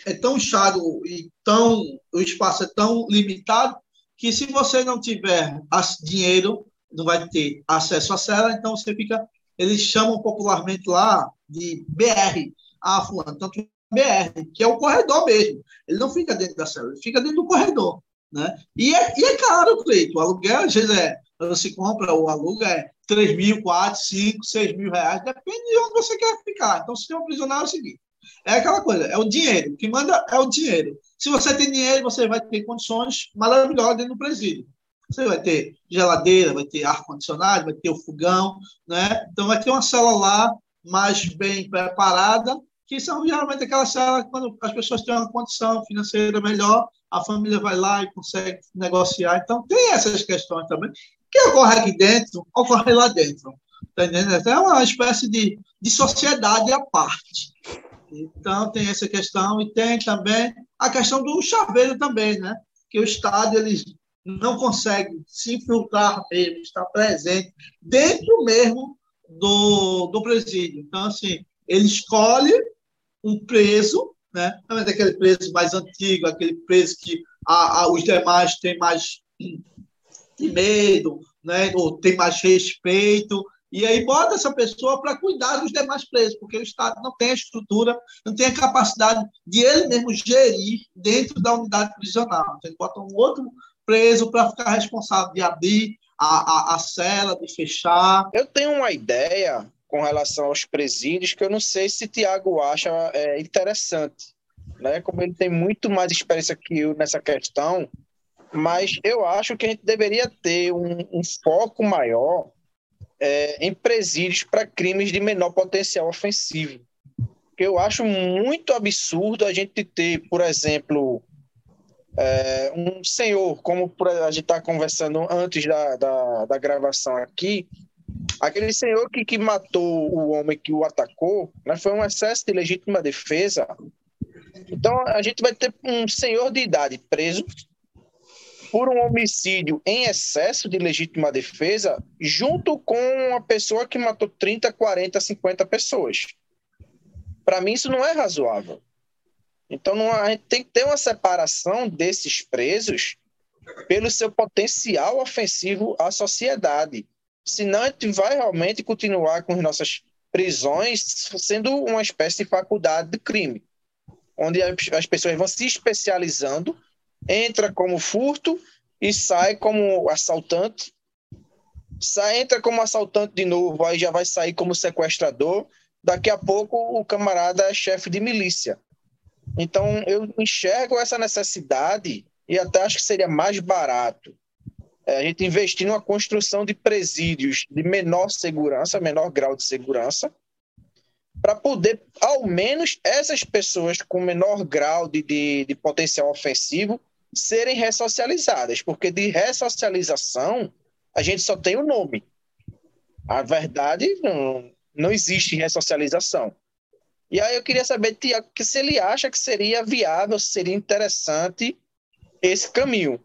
é tão chato e tão o espaço é tão limitado que se você não tiver dinheiro, não vai ter acesso à cela, então você fica, eles chamam popularmente lá de BR, ah, fulano, tanto BR, que é o corredor mesmo. Ele não fica dentro da cela, ele fica dentro do corredor. Né? E, é, e é caro, Cleito. O aluguel, às vezes, é, você compra ou aluga, é 3 mil, 4, 5, 6 mil reais, depende de onde você quer ficar. Então, se tem um prisionário, é o seguinte: é aquela coisa, é o dinheiro. O que manda é o dinheiro. Se você tem dinheiro, você vai ter condições maravilhosas dentro do presídio. Você vai ter geladeira, vai ter ar-condicionado, vai ter o fogão, né? Então, vai ter uma cela lá mais bem preparada, que são geralmente aquelas celas quando as pessoas têm uma condição financeira melhor, a família vai lá e consegue negociar. Então, tem essas questões também. O que ocorre aqui dentro, ocorre lá dentro. Tá entendendo? É uma espécie de, de sociedade à parte. Então, tem essa questão e tem também a questão do chaveiro também, né? Que o Estado, ele não consegue se infiltrar mesmo, estar presente dentro mesmo do, do presídio. Então, assim, ele escolhe um preso, né? não é daquele preso mais antigo, aquele preso que a, a, os demais têm mais medo, né? ou tem mais respeito, e aí bota essa pessoa para cuidar dos demais presos, porque o Estado não tem a estrutura, não tem a capacidade de ele mesmo gerir dentro da unidade prisional. Então, ele bota um outro preso para ficar responsável de abrir a, a, a cela, de fechar. Eu tenho uma ideia com relação aos presídios que eu não sei se Tiago acha é, interessante. Né? Como ele tem muito mais experiência que eu nessa questão, mas eu acho que a gente deveria ter um, um foco maior é, em presídios para crimes de menor potencial ofensivo. Eu acho muito absurdo a gente ter, por exemplo, é, um senhor, como a gente está conversando antes da, da, da, gravação aqui, aquele senhor que, que matou o homem que o atacou né, foi um excesso de legítima defesa. Então, a gente vai ter um senhor de idade preso por um homicídio em excesso de legítima defesa, junto com uma pessoa que matou 30, 40, 50 pessoas. Para mim, isso não é razoável. Então, não, a gente tem que ter uma separação desses presos pelo seu potencial ofensivo à sociedade. Senão, a gente vai realmente continuar com nossas prisões sendo uma espécie de faculdade de crime, onde as pessoas vão se especializando entra como furto e sai como assaltante. Sai, entra como assaltante de novo, aí já vai sair como sequestrador. Daqui a pouco o camarada é chefe de milícia. Então eu enxergo essa necessidade e até acho que seria mais barato é, a gente investir numa construção de presídios de menor segurança, menor grau de segurança, para poder, ao menos, essas pessoas com menor grau de, de, de potencial ofensivo serem ressocializadas, porque de ressocialização a gente só tem o nome. A verdade não, não existe ressocialização. E aí eu queria saber, que se ele acha que seria viável, seria interessante esse caminho.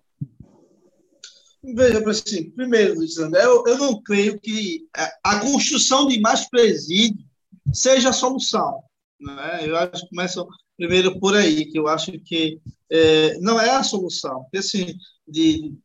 Veja, assim, primeiro, Luiz André, eu, eu não creio que a construção de mais presídios seja a solução. Né? Eu acho que começa primeiro por aí, que eu acho que é, não é a solução. Porque, assim, de,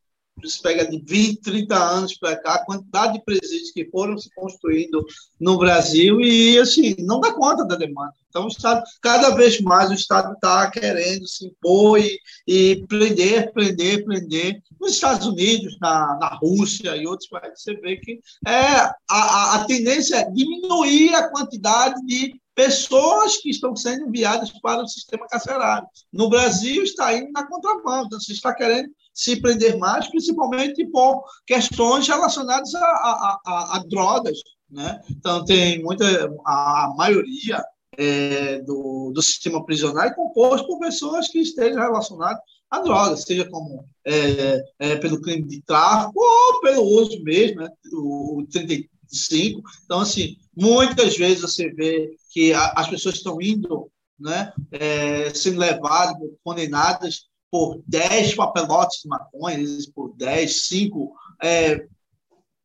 se pega de 20, 30 anos para cá, a quantidade de presídios que foram se construindo no Brasil e, assim, não dá conta da demanda. Então, o Estado, cada vez mais o Estado está querendo se impor e, e, prender, prender, prender. Nos Estados Unidos, na, na Rússia e outros países, você vê que é, a, a, tendência é diminuir a quantidade de pessoas que estão sendo enviadas para o sistema carcerário. No Brasil, está indo na contramão, então, se está querendo se prender mais, principalmente por questões relacionadas a, a, a, a drogas. Né? Então, tem muita, a maioria é, do, do sistema prisional é composto por pessoas que estejam relacionadas a drogas, seja como é, é, pelo crime de tráfico ou pelo uso mesmo, né? o, o 35. Então, assim, muitas vezes você vê que a, as pessoas estão indo, né, é, sendo levadas, condenadas por 10 papelotes de maconha, por 10, 5 é,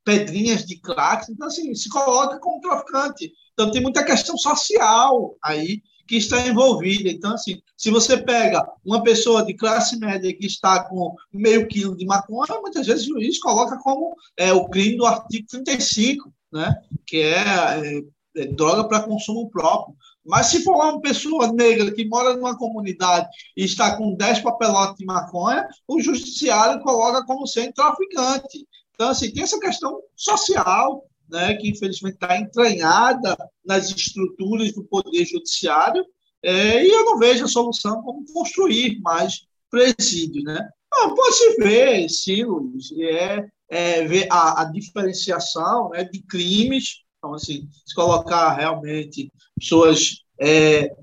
pedrinhas de crack. Então, assim, se coloca como traficante. Então, tem muita questão social aí que está envolvida. Então, assim, se você pega uma pessoa de classe média que está com meio quilo de maconha, muitas vezes o juiz coloca como é, o crime do artigo 35, né? que é, é é, droga para consumo próprio. Mas se for uma pessoa negra que mora numa comunidade e está com 10 papelotes de maconha, o judiciário coloca como sendo traficante. Então, assim, tem essa questão social, né, que infelizmente está entranhada nas estruturas do poder judiciário, é, e eu não vejo a solução como construir mais presídios. Né? Ah, pode se ver, sim, Luiz, é, é ver a, a diferenciação né, de crimes. Então, assim, se colocar realmente pessoas é,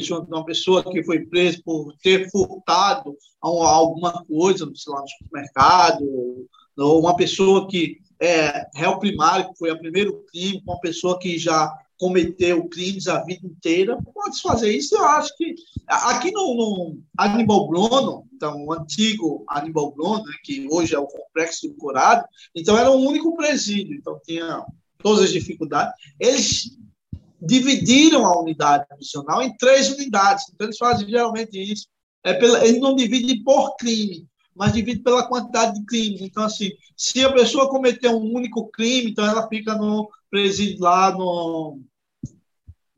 de uma pessoa que foi presa por ter furtado alguma coisa, sei lá, no supermercado, ou uma pessoa que é réu primário, que foi o primeiro crime, uma pessoa que já cometeu crimes a vida inteira, pode fazer isso. Eu acho que aqui no, no Bruno, então o antigo Animal Bruno, né, que hoje é o Complexo do Curado, então era um único presídio, então tinha todas as dificuldades. Eles dividiram a unidade prisional em três unidades. Então eles fazem geralmente isso. É pela, eles não dividem por crime, mas dividem pela quantidade de crimes. Então, assim, se a pessoa cometeu um único crime, então ela fica no presídio lá no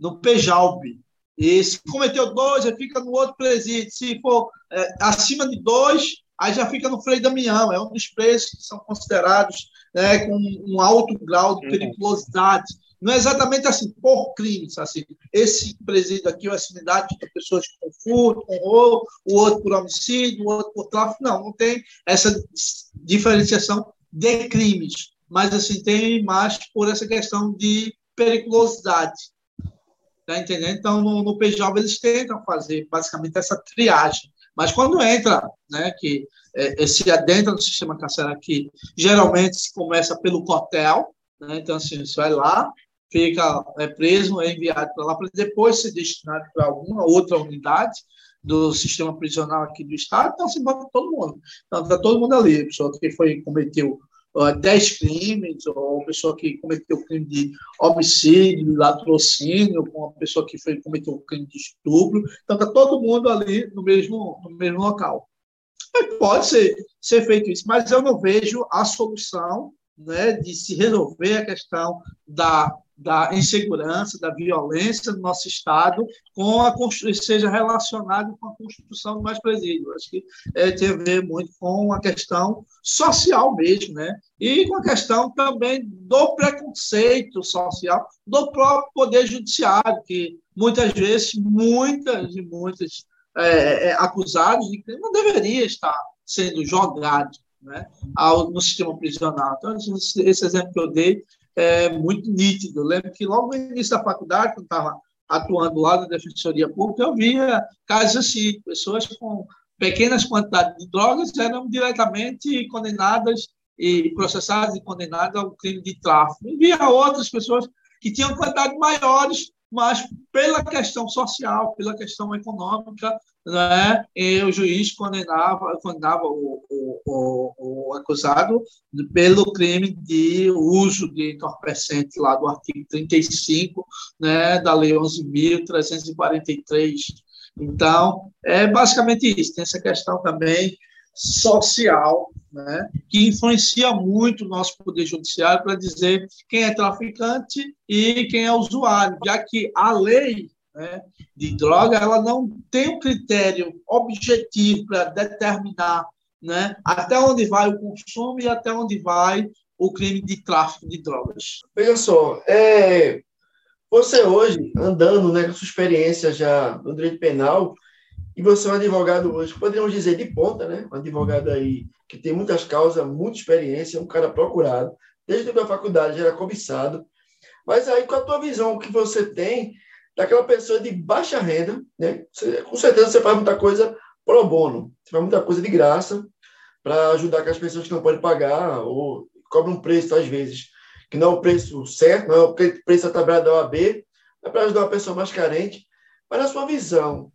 no Pejalbe. E se cometeu dois, já fica no outro presídio. Se for é, acima de dois, aí já fica no Frei Damião. É um dos presos que são considerados né, com um alto grau de uhum. periculosidade. Não é exatamente assim, por crimes. Assim. Esse presídio aqui, ou essa unidade, tem pessoas com furto, com roubo, o outro por homicídio, o outro por tráfico. Não, não tem essa diferenciação de crimes. Mas, assim, tem mais por essa questão de periculosidade. Tá entendendo? Então, no, no PJ, eles tentam fazer basicamente essa triagem. Mas quando entra, né, que é, se adentra no sistema carcerário aqui, geralmente se começa pelo cotel, né, então assim, você vai lá, fica é, preso, é enviado para lá, para depois ser destinado para alguma outra unidade do sistema prisional aqui do Estado, então se bota todo mundo. Então, está todo mundo ali, a pessoa que foi, cometeu 10 crimes, ou uma pessoa que cometeu crime de homicídio, latrocínio, com uma pessoa que foi, cometeu crime de estupro. Então, está todo mundo ali no mesmo, no mesmo local. Pode ser, ser feito isso, mas eu não vejo a solução né, de se resolver a questão da da insegurança, da violência no nosso Estado, com a seja relacionado com a construção de mais presídios. Acho que é, tem a ver muito com a questão social mesmo, né? e com a questão também do preconceito social do próprio Poder Judiciário, que muitas vezes, muitas e muitas é, acusados de crime não deveria estar sendo jogado né, ao, no sistema prisional. Então, esse, esse exemplo que eu dei é, muito nítido. Eu lembro que logo no início da faculdade, quando estava atuando lá na Defensoria Pública, eu via casos assim, pessoas com pequenas quantidades de drogas eram diretamente condenadas e processadas e condenadas ao crime de tráfico. E via outras pessoas que tinham quantidades maiores, mas pela questão social, pela questão econômica, né, o juiz condenava, condenava o, o, o, o, acusado pelo crime de uso de entorpecente lá do artigo 35 né, da Lei 11.343. Então, é basicamente isso. Tem essa questão também social, né, que influencia muito o nosso poder judiciário para dizer quem é traficante e quem é usuário, já que a lei né, de droga, ela não tem um critério objetivo para determinar né, até onde vai o consumo e até onde vai o crime de tráfico de drogas. Veja só, é, você hoje, andando né, com sua experiência já no direito penal, e você é um advogado hoje, poderíamos dizer de ponta, né? Um advogado aí que tem muitas causas, muita experiência, um cara procurado, desde a faculdade já era cobiçado. Mas aí, com a tua visão que você tem daquela pessoa de baixa renda, né? Você, com certeza você faz muita coisa pro bono, você faz muita coisa de graça para ajudar aquelas pessoas que não podem pagar ou cobram um preço, às vezes, que não é o preço certo, não é o preço da tabela da OAB, é para ajudar uma pessoa mais carente. Mas, na sua visão,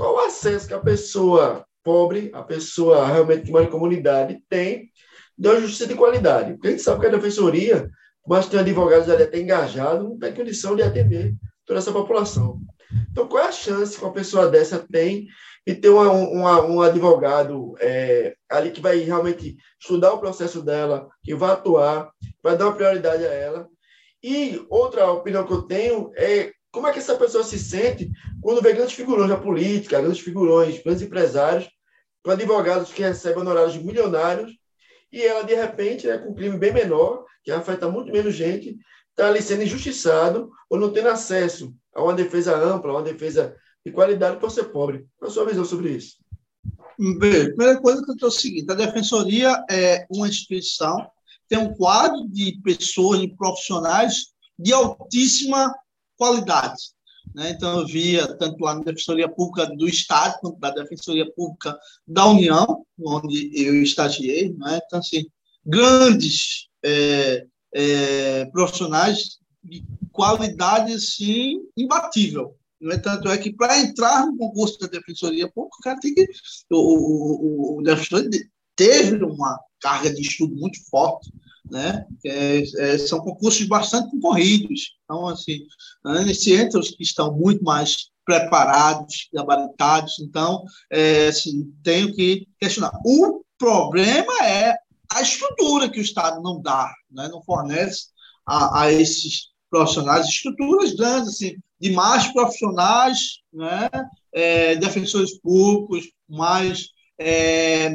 qual o acesso que a pessoa pobre, a pessoa realmente mora em comunidade, tem de uma justiça de qualidade? Porque a gente sabe que a defensoria, mas tem advogados ali até engajados, não tem condição de atender toda essa população. Então, qual é a chance que uma pessoa dessa tem de ter uma, uma, um advogado é, ali que vai realmente estudar o processo dela, que vai atuar, vai dar uma prioridade a ela? E outra opinião que eu tenho é como é que essa pessoa se sente quando vê grandes figurões da política, grandes figurões, grandes empresários, com advogados que recebem honorários milionários, e ela, de repente, né, com um crime bem menor, que afeta muito menos gente, está ali sendo injustiçado ou não tendo acesso a uma defesa ampla, a uma defesa de qualidade por ser pobre. Qual a sua visão sobre isso? Bem, a primeira coisa que eu estou é seguindo, a Defensoria é uma instituição, tem um quadro de pessoas, de profissionais de altíssima qualidade. Né? Então, eu via, tanto lá na Defensoria Pública do Estado, quanto da Defensoria Pública da União, onde eu estagiei. Né? Então, assim, grandes é, é, profissionais de qualidade, assim, imbatível. No entanto, é que para entrar no concurso da Defensoria Pública, o cara tem que. O, o, o defensor teve uma carga de estudo muito forte, né? É, é, são concursos bastante concorridos. Então, assim, né, se entra os que estão muito mais preparados, gabaritados. Então, é, assim, tenho que questionar. O problema é a estrutura que o Estado não dá, né? não fornece a, a esses profissionais, estruturas grandes, assim, de mais profissionais, né? É, defensores públicos, mais é,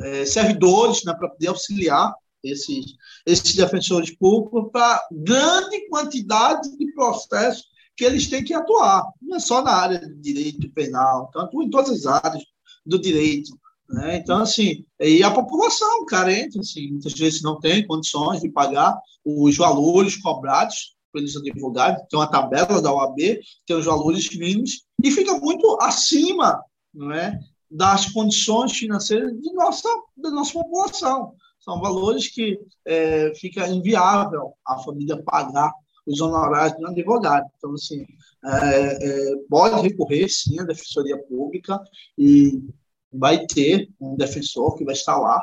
é, servidores né, para poder auxiliar esses, esses defensores públicos para grande quantidade de processos que eles têm que atuar, não é só na área de direito penal, tanto em todas as áreas do direito. Né? Então, assim, e a população carente, assim, muitas vezes não tem condições de pagar os valores cobrados pelos advogados, tem uma tabela da OAB, tem os valores mínimos, e fica muito acima não é, das condições financeiras de nossa, da nossa população. São valores que é, fica inviável a família pagar os honorários de um advogado. Então, assim, é, é, pode recorrer, sim, à Defensoria Pública e vai ter um defensor que vai estar lá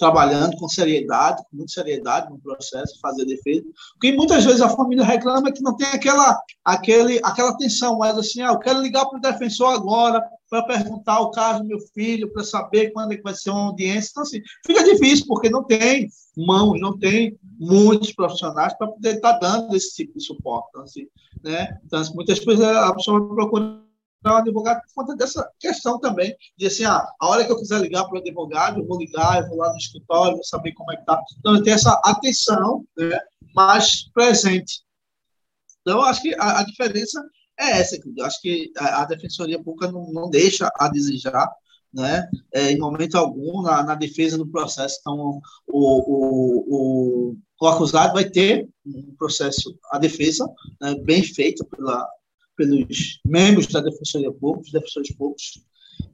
trabalhando com seriedade, com muita seriedade no processo, fazer defesa. Porque muitas vezes a família reclama que não tem aquela, aquele, aquela atenção, mas assim, ah, eu quero ligar para o defensor agora para perguntar o caso do meu filho, para saber quando é que vai ser uma audiência. Então, assim, fica difícil, porque não tem mãos, não tem muitos profissionais para poder estar dando esse tipo de suporte. Então, assim, né? então assim, muitas vezes a pessoa procura um advogado por conta dessa questão também, de assim, ah, a hora que eu quiser ligar para o advogado, eu vou ligar, eu vou lá no escritório, vou saber como é que está. Então, tem essa atenção né, mais presente. Então, acho que a, a diferença é essa. Eu acho que a, a Defensoria Pública não, não, deixa a desejar, né, é, em momento algum, na, na, defesa do processo. Então, o, o, o, o acusado vai ter um processo, a defesa, né, bem feita pela, pelos membros da Defensoria Pública, os defensores públicos.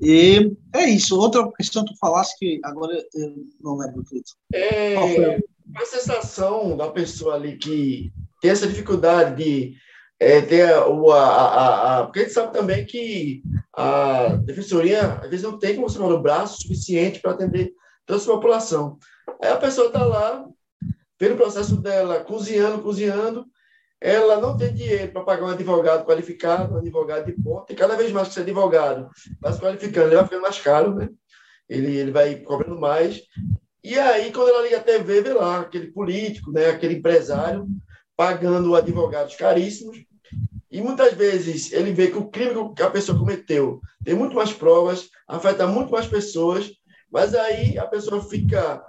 E é isso. Outra questão que tu falasse que agora eu não lembro, Cleiton. É a sensação da pessoa ali que tem essa dificuldade de é, ter o, a, a, a, Porque a gente sabe também que a defensoria, às vezes, não tem, como você falou, braço suficiente para atender toda a sua população. Aí a pessoa está lá, pelo processo dela, cozinhando, cozinhando, ela não tem dinheiro para pagar um advogado qualificado, um advogado de ponta, e cada vez mais que esse advogado vai se qualificando, ele vai ficando mais caro, né? Ele, ele vai cobrando mais. E aí, quando ela liga a TV, vê lá aquele político, né? aquele empresário, pagando advogados caríssimos, e muitas vezes ele vê que o crime que a pessoa cometeu tem muito mais provas, afeta muito mais pessoas, mas aí a pessoa fica,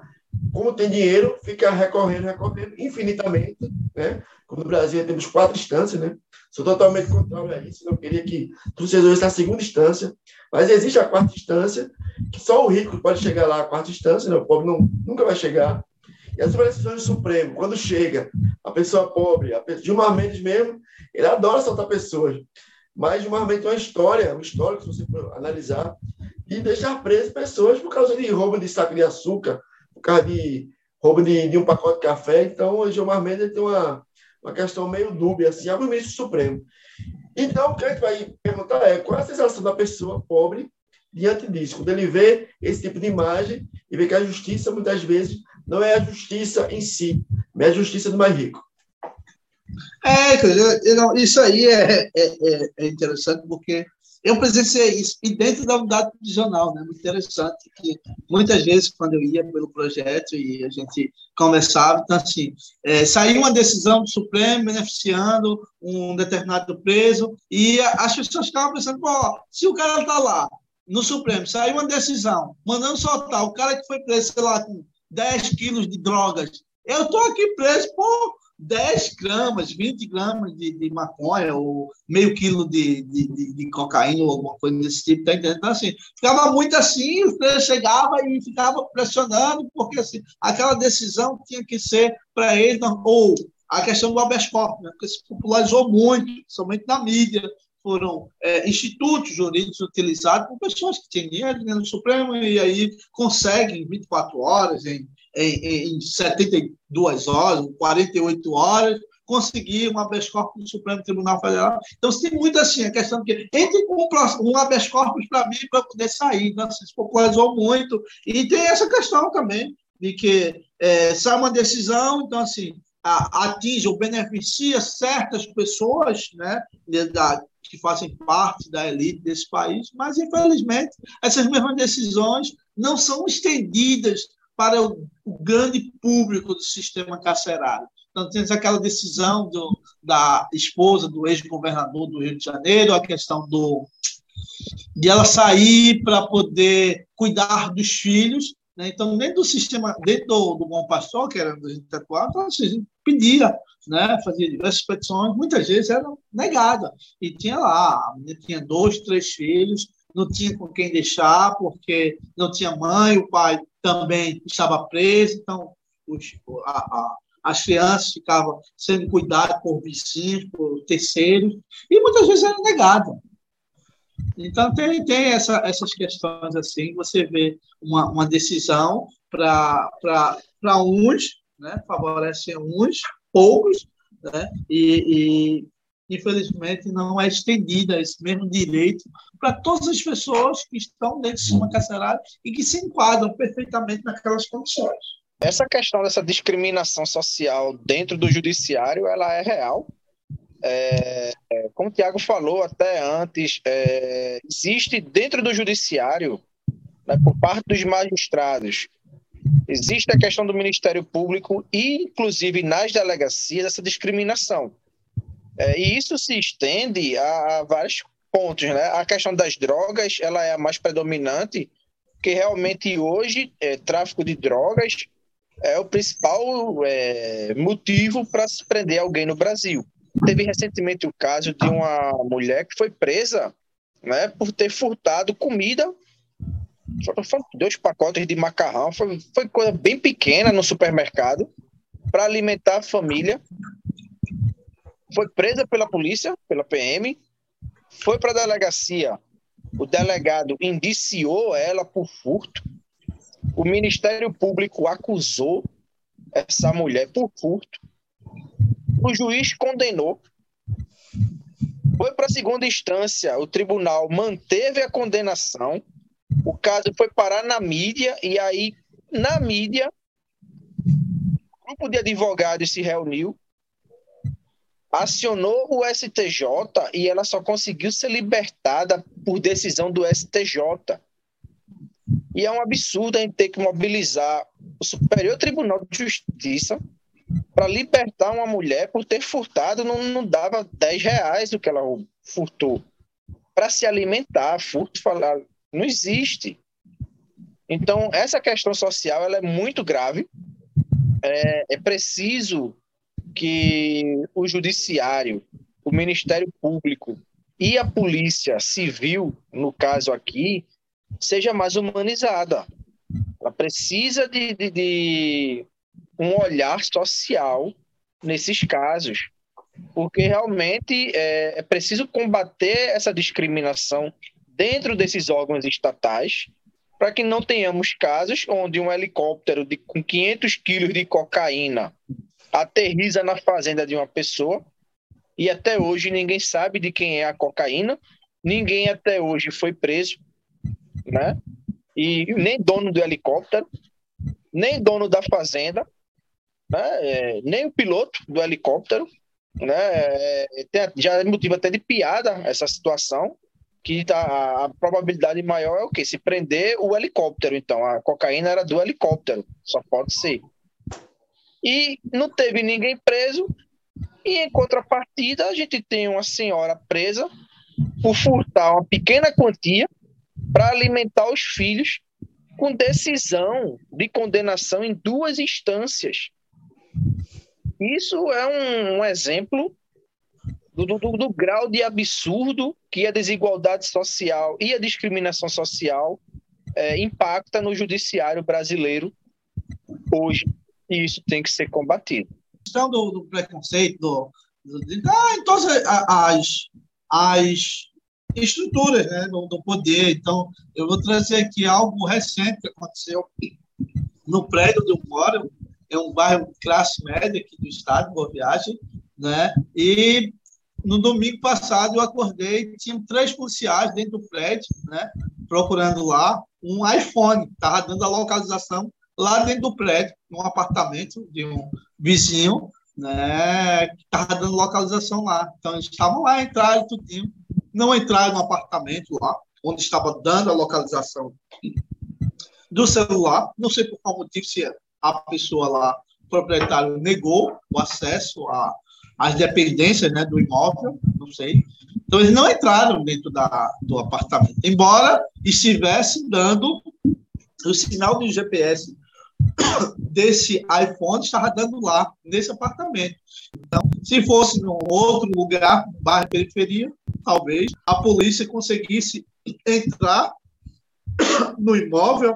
como tem dinheiro, fica recorrendo, recorrendo infinitamente, né? Como no Brasil temos quatro instâncias, né? Sou totalmente contrário a isso. Não queria que tudo se resolvesse na segunda instância. Mas existe a quarta instância, que só o rico pode chegar lá à quarta instância, né? o pobre não, nunca vai chegar. E as decisões do Supremo, quando chega a pessoa pobre, a pessoa, Gilmar Mendes mesmo, ele adora soltar pessoas. Mas Gilmar Mendes tem uma história, um histórico, se você analisar, e deixar preso pessoas por causa de roubo de saco de açúcar, por causa de roubo de, de um pacote de café. Então, o Gilmar Mendes tem uma, uma questão meio dúbia, assim, ao ministro Supremo. Então, o que a gente vai perguntar é qual é a sensação da pessoa pobre diante disso, quando ele vê esse tipo de imagem e vê que a justiça, muitas vezes, não é a justiça em si, mas é a justiça do mais rico. É, isso aí é, é, é, é interessante, porque eu presenciei isso, e dentro da unidade prisional, né? Muito interessante, que muitas vezes, quando eu ia pelo projeto e a gente conversava, então, assim, é, saiu uma decisão do Supremo beneficiando um determinado preso, e as pessoas ficavam pensando, pô, se o cara está lá, no Supremo, saiu uma decisão, mandando soltar o cara que foi preso, sei lá, com 10 quilos de drogas, eu estou aqui preso por 10 gramas, 20 gramas de, de maconha, ou meio quilo de, de, de, cocaína, ou alguma coisa desse tipo, tá entendendo? Então, assim, ficava muito assim, os presos chegavam e ficava pressionando, porque assim, aquela decisão tinha que ser para eles, ou a questão do habeas corpus, né? porque se popularizou muito, somente na mídia, foram é, institutos jurídicos utilizados por pessoas que tinham dinheiro no Supremo e aí conseguem 24 horas, em em, em 72 horas, 48 horas, conseguir um habeas corpus do Supremo Tribunal Federal. Então, tem muito assim, a questão de que entre com um habeas corpus para mim para poder sair. Então, assim, se popularizou muito. E tem essa questão também, de que é, sai uma decisão, então, assim, atinge ou beneficia certas pessoas né, da, que fazem parte da elite desse país, mas, infelizmente, essas mesmas decisões não são estendidas para o, o grande público do sistema carcerário. Então, temos aquela decisão do, da esposa do ex-governador do Rio de Janeiro, a questão do, de ela sair para poder cuidar dos filhos. Né? Então, dentro do sistema, dentro do, do Bom Pastor, que era do 84, então, assim, pedia, né? fazia diversas petições, muitas vezes eram negadas. E tinha lá, a tinha dois, três filhos, não tinha com quem deixar, porque não tinha mãe, o pai também estava preso, então os, a, a, as crianças ficavam sendo cuidadas por vizinhos, por terceiros, e muitas vezes eram negadas. Então, tem, tem essa, essas questões assim, você vê uma, uma decisão para uns, né, favorece uns, poucos, né, e, e, infelizmente não é estendida esse mesmo direito para todas as pessoas que estão dentro do sistema carcerário e que se enquadram perfeitamente naquelas condições. Essa questão dessa discriminação social dentro do judiciário, ela é real. É, é como o Tiago falou até antes, é, existe dentro do judiciário, né, por parte dos magistrados, existe a questão do Ministério Público e, inclusive, nas delegacias, essa discriminação. É, e isso se estende a, a vários pontos. Né? A questão das drogas ela é a mais predominante, porque realmente hoje é, tráfico de drogas é o principal é, motivo para se prender alguém no Brasil. Teve recentemente o caso de uma mulher que foi presa né, por ter furtado comida. Dois pacotes de macarrão, foi, foi coisa bem pequena no supermercado para alimentar a família. Foi presa pela polícia, pela PM, foi para a delegacia. O delegado indiciou ela por furto o Ministério Público acusou essa mulher por furto. O juiz condenou. Foi para a segunda instância. O tribunal manteve a condenação. O caso foi parar na mídia. E aí, na mídia, o grupo de advogados se reuniu, acionou o STJ e ela só conseguiu ser libertada por decisão do STJ. E é um absurdo a gente ter que mobilizar o Superior Tribunal de Justiça para libertar uma mulher por ter furtado, não, não dava 10 reais do que ela furtou. Para se alimentar, furto, falar, não existe. Então, essa questão social ela é muito grave. É, é preciso que o Judiciário, o Ministério Público e a Polícia Civil, no caso aqui, seja mais humanizada. Ela precisa de, de, de um olhar social nesses casos, porque realmente é, é, preciso combater essa discriminação dentro desses órgãos estatais, para que não tenhamos casos onde um helicóptero de, com 500 quilos de cocaína aterriza na fazenda de uma pessoa e até hoje ninguém sabe de quem é a cocaína, ninguém até hoje foi preso, né? E nem dono do helicóptero, nem dono da fazenda, né? É, nem o piloto do helicóptero, né? É, tem, já é motivo até de piada essa situação, que tá, a probabilidade maior é o quê? Se prender o helicóptero, então. A cocaína era do helicóptero, só pode ser. E não teve ninguém preso, e em contrapartida, a gente tem uma senhora presa por furtar uma pequena quantia para alimentar os filhos com decisão de condenação em duas instâncias. Isso é um, um exemplo do, do, do, grau de absurdo que a desigualdade social e a discriminação social é, impacta no judiciário brasileiro hoje. E isso tem que ser combatido. A questão do, do preconceito, do, do, de, ah, todas as, as estruturas né, do, do, poder. Então, eu vou trazer aqui algo recente que aconteceu no prédio do moro, é um bairro classe média aqui do estado, Boa Viagem, né? E no domingo passado eu acordei, tinha três policiais dentro do prédio, né? Procurando lá um iPhone, estava dando a localização lá dentro do prédio, num apartamento de um vizinho, né? Que estava dando localização lá. Então eles estavam lá, entraram tudinho, não entraram no apartamento lá, onde estava dando a localização do celular. Não sei por qual motivo, se a pessoa lá, o proprietário, negou o acesso a as dependências né, do imóvel, não sei. Então, eles não entraram dentro da, do apartamento, embora estivesse dando o sinal do GPS desse iPhone, estava dando lá, nesse apartamento. Então, se fosse num outro lugar, bairro periferia, talvez a polícia conseguisse entrar no imóvel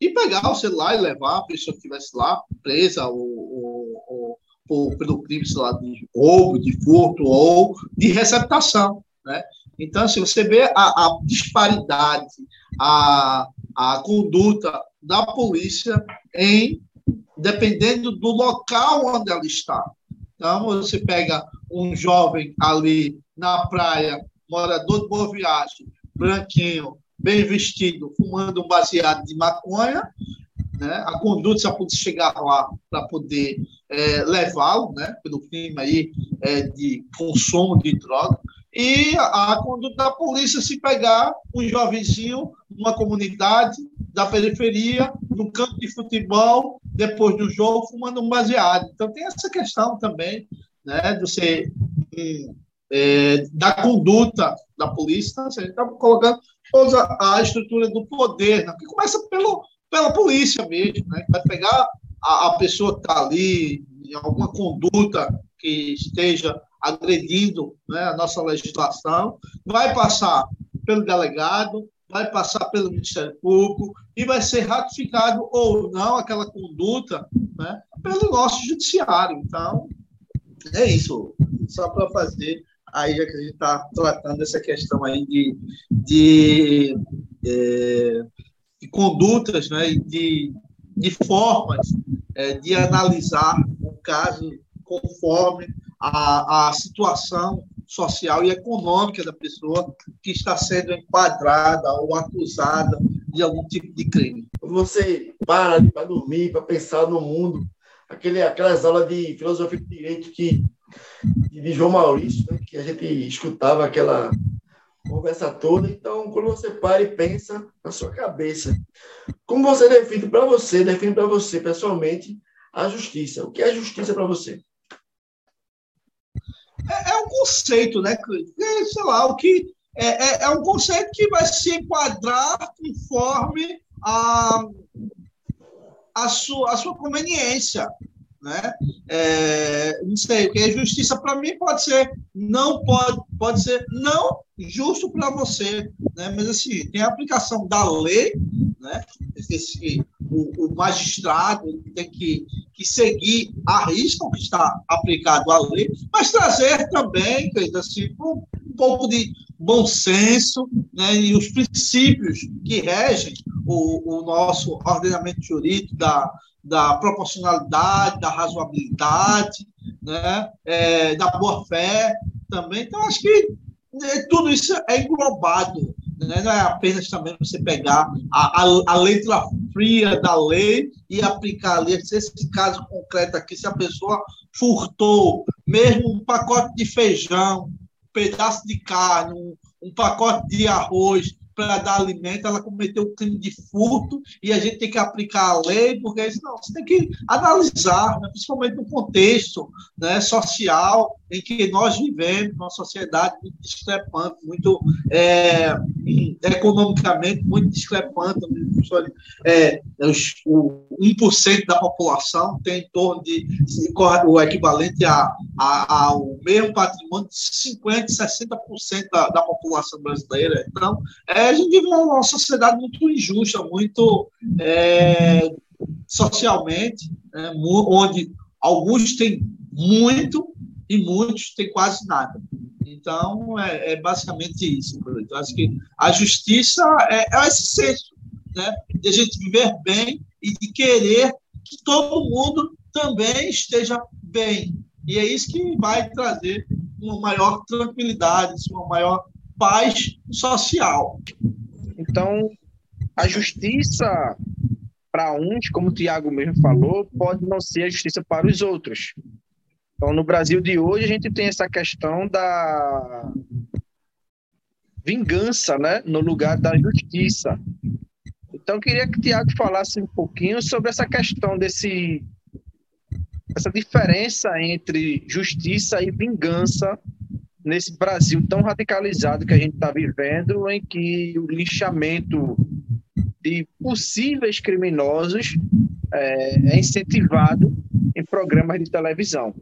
e pegar o celular e levar a pessoa que estivesse lá presa ou, pelo crime lá, de roubo, de furto ou de receptação. Né? Então, se você vê a, a disparidade, a, a conduta da polícia em dependendo do local onde ela está. Então, você pega um jovem ali na praia, morador de Boa Viagem, branquinho, bem vestido, fumando um baseado de maconha, né? a conduta, se a chegar lá para poder é, levá-lo, né, pelo crime aí, é, de consumo de droga, e a, a, conduta da polícia se pegar um jovenzinho numa comunidade da periferia, no campo de futebol, depois do jogo, fumando um baseado. Então tem essa questão também, né, do ser é, da conduta da polícia, assim, a gente está colocando toda a estrutura do poder, né, que começa pelo, pela polícia mesmo, né, vai pegar a, a pessoa que está ali em alguma conduta que esteja agredindo né, a nossa legislação, vai passar pelo delegado, vai passar pelo Ministério Público e vai ser ratificado ou não aquela conduta né, pelo nosso judiciário. Então, é isso. Só para fazer, aí já que a gente está tratando essa questão aí de, de, é, de condutas, né, de, de formas é, de analisar o caso conforme a, a situação social e econômica da pessoa que está sendo enquadrada ou acusada de algum tipo de crime. Você para para dormir, para pensar no mundo, aquele, aquelas aulas de filosofia de direito que de João Maurício, né, que a gente escutava aquela conversa toda. Então, quando você para e pensa na sua cabeça, como você define para você, define para você pessoalmente a justiça? O que é justiça para você? É, é, um conceito, né? É, sei lá, o que é, é, é um conceito que vai se enquadrar conforme a, a, sua, a sua conveniência né? É, não sei, o que é justiça para mim pode ser não pode pode ser não justo para você, né? Mas assim tem a aplicação da lei, né? Esse, o, o magistrado tem que, que seguir a risca que está aplicado à lei, mas trazer também, assim, um, um pouco de bom senso né, e os princípios que regem o, o nosso ordenamento jurídico da, da proporcionalidade, da razoabilidade, né, é, da boa-fé também. Então, acho que né, tudo isso é englobado. Né? Não é apenas também você pegar a, a, a, letra fria da lei e aplicar ali. Esse caso concreto aqui, se a pessoa furtou mesmo um pacote de feijão, um pedaço de carne, um, um pacote de arroz, para dar alimento, ela cometeu um crime de furto e a gente tem que aplicar a lei, porque não, você tem que analisar, né, principalmente no contexto né, social em que nós vivemos, uma sociedade muito discrepante, muito é, economicamente muito discrepante. É, o 1% da população tem em torno de o equivalente a, a, ao mesmo patrimônio de 50%, 60% da, da população brasileira. Então, é, a gente vive uma sociedade muito injusta, muito é, socialmente, né, onde alguns têm muito e muitos têm quase nada. Então, é, é basicamente isso. Então, acho que a justiça é, é esse senso né, de a gente viver bem e de querer que todo mundo também esteja bem. E é isso que vai trazer uma maior tranquilidade, uma maior paz social. Então, a justiça para uns, como o Tiago mesmo falou, pode não ser a justiça para os outros. Então, no Brasil de hoje, a gente tem essa questão da vingança, né, no lugar da justiça. Então, eu queria que o Tiago falasse um pouquinho sobre essa questão desse essa diferença entre justiça e vingança nesse Brasil tão radicalizado que a gente está vivendo, em que o lixamento de possíveis criminosos é, é incentivado em programas de televisão.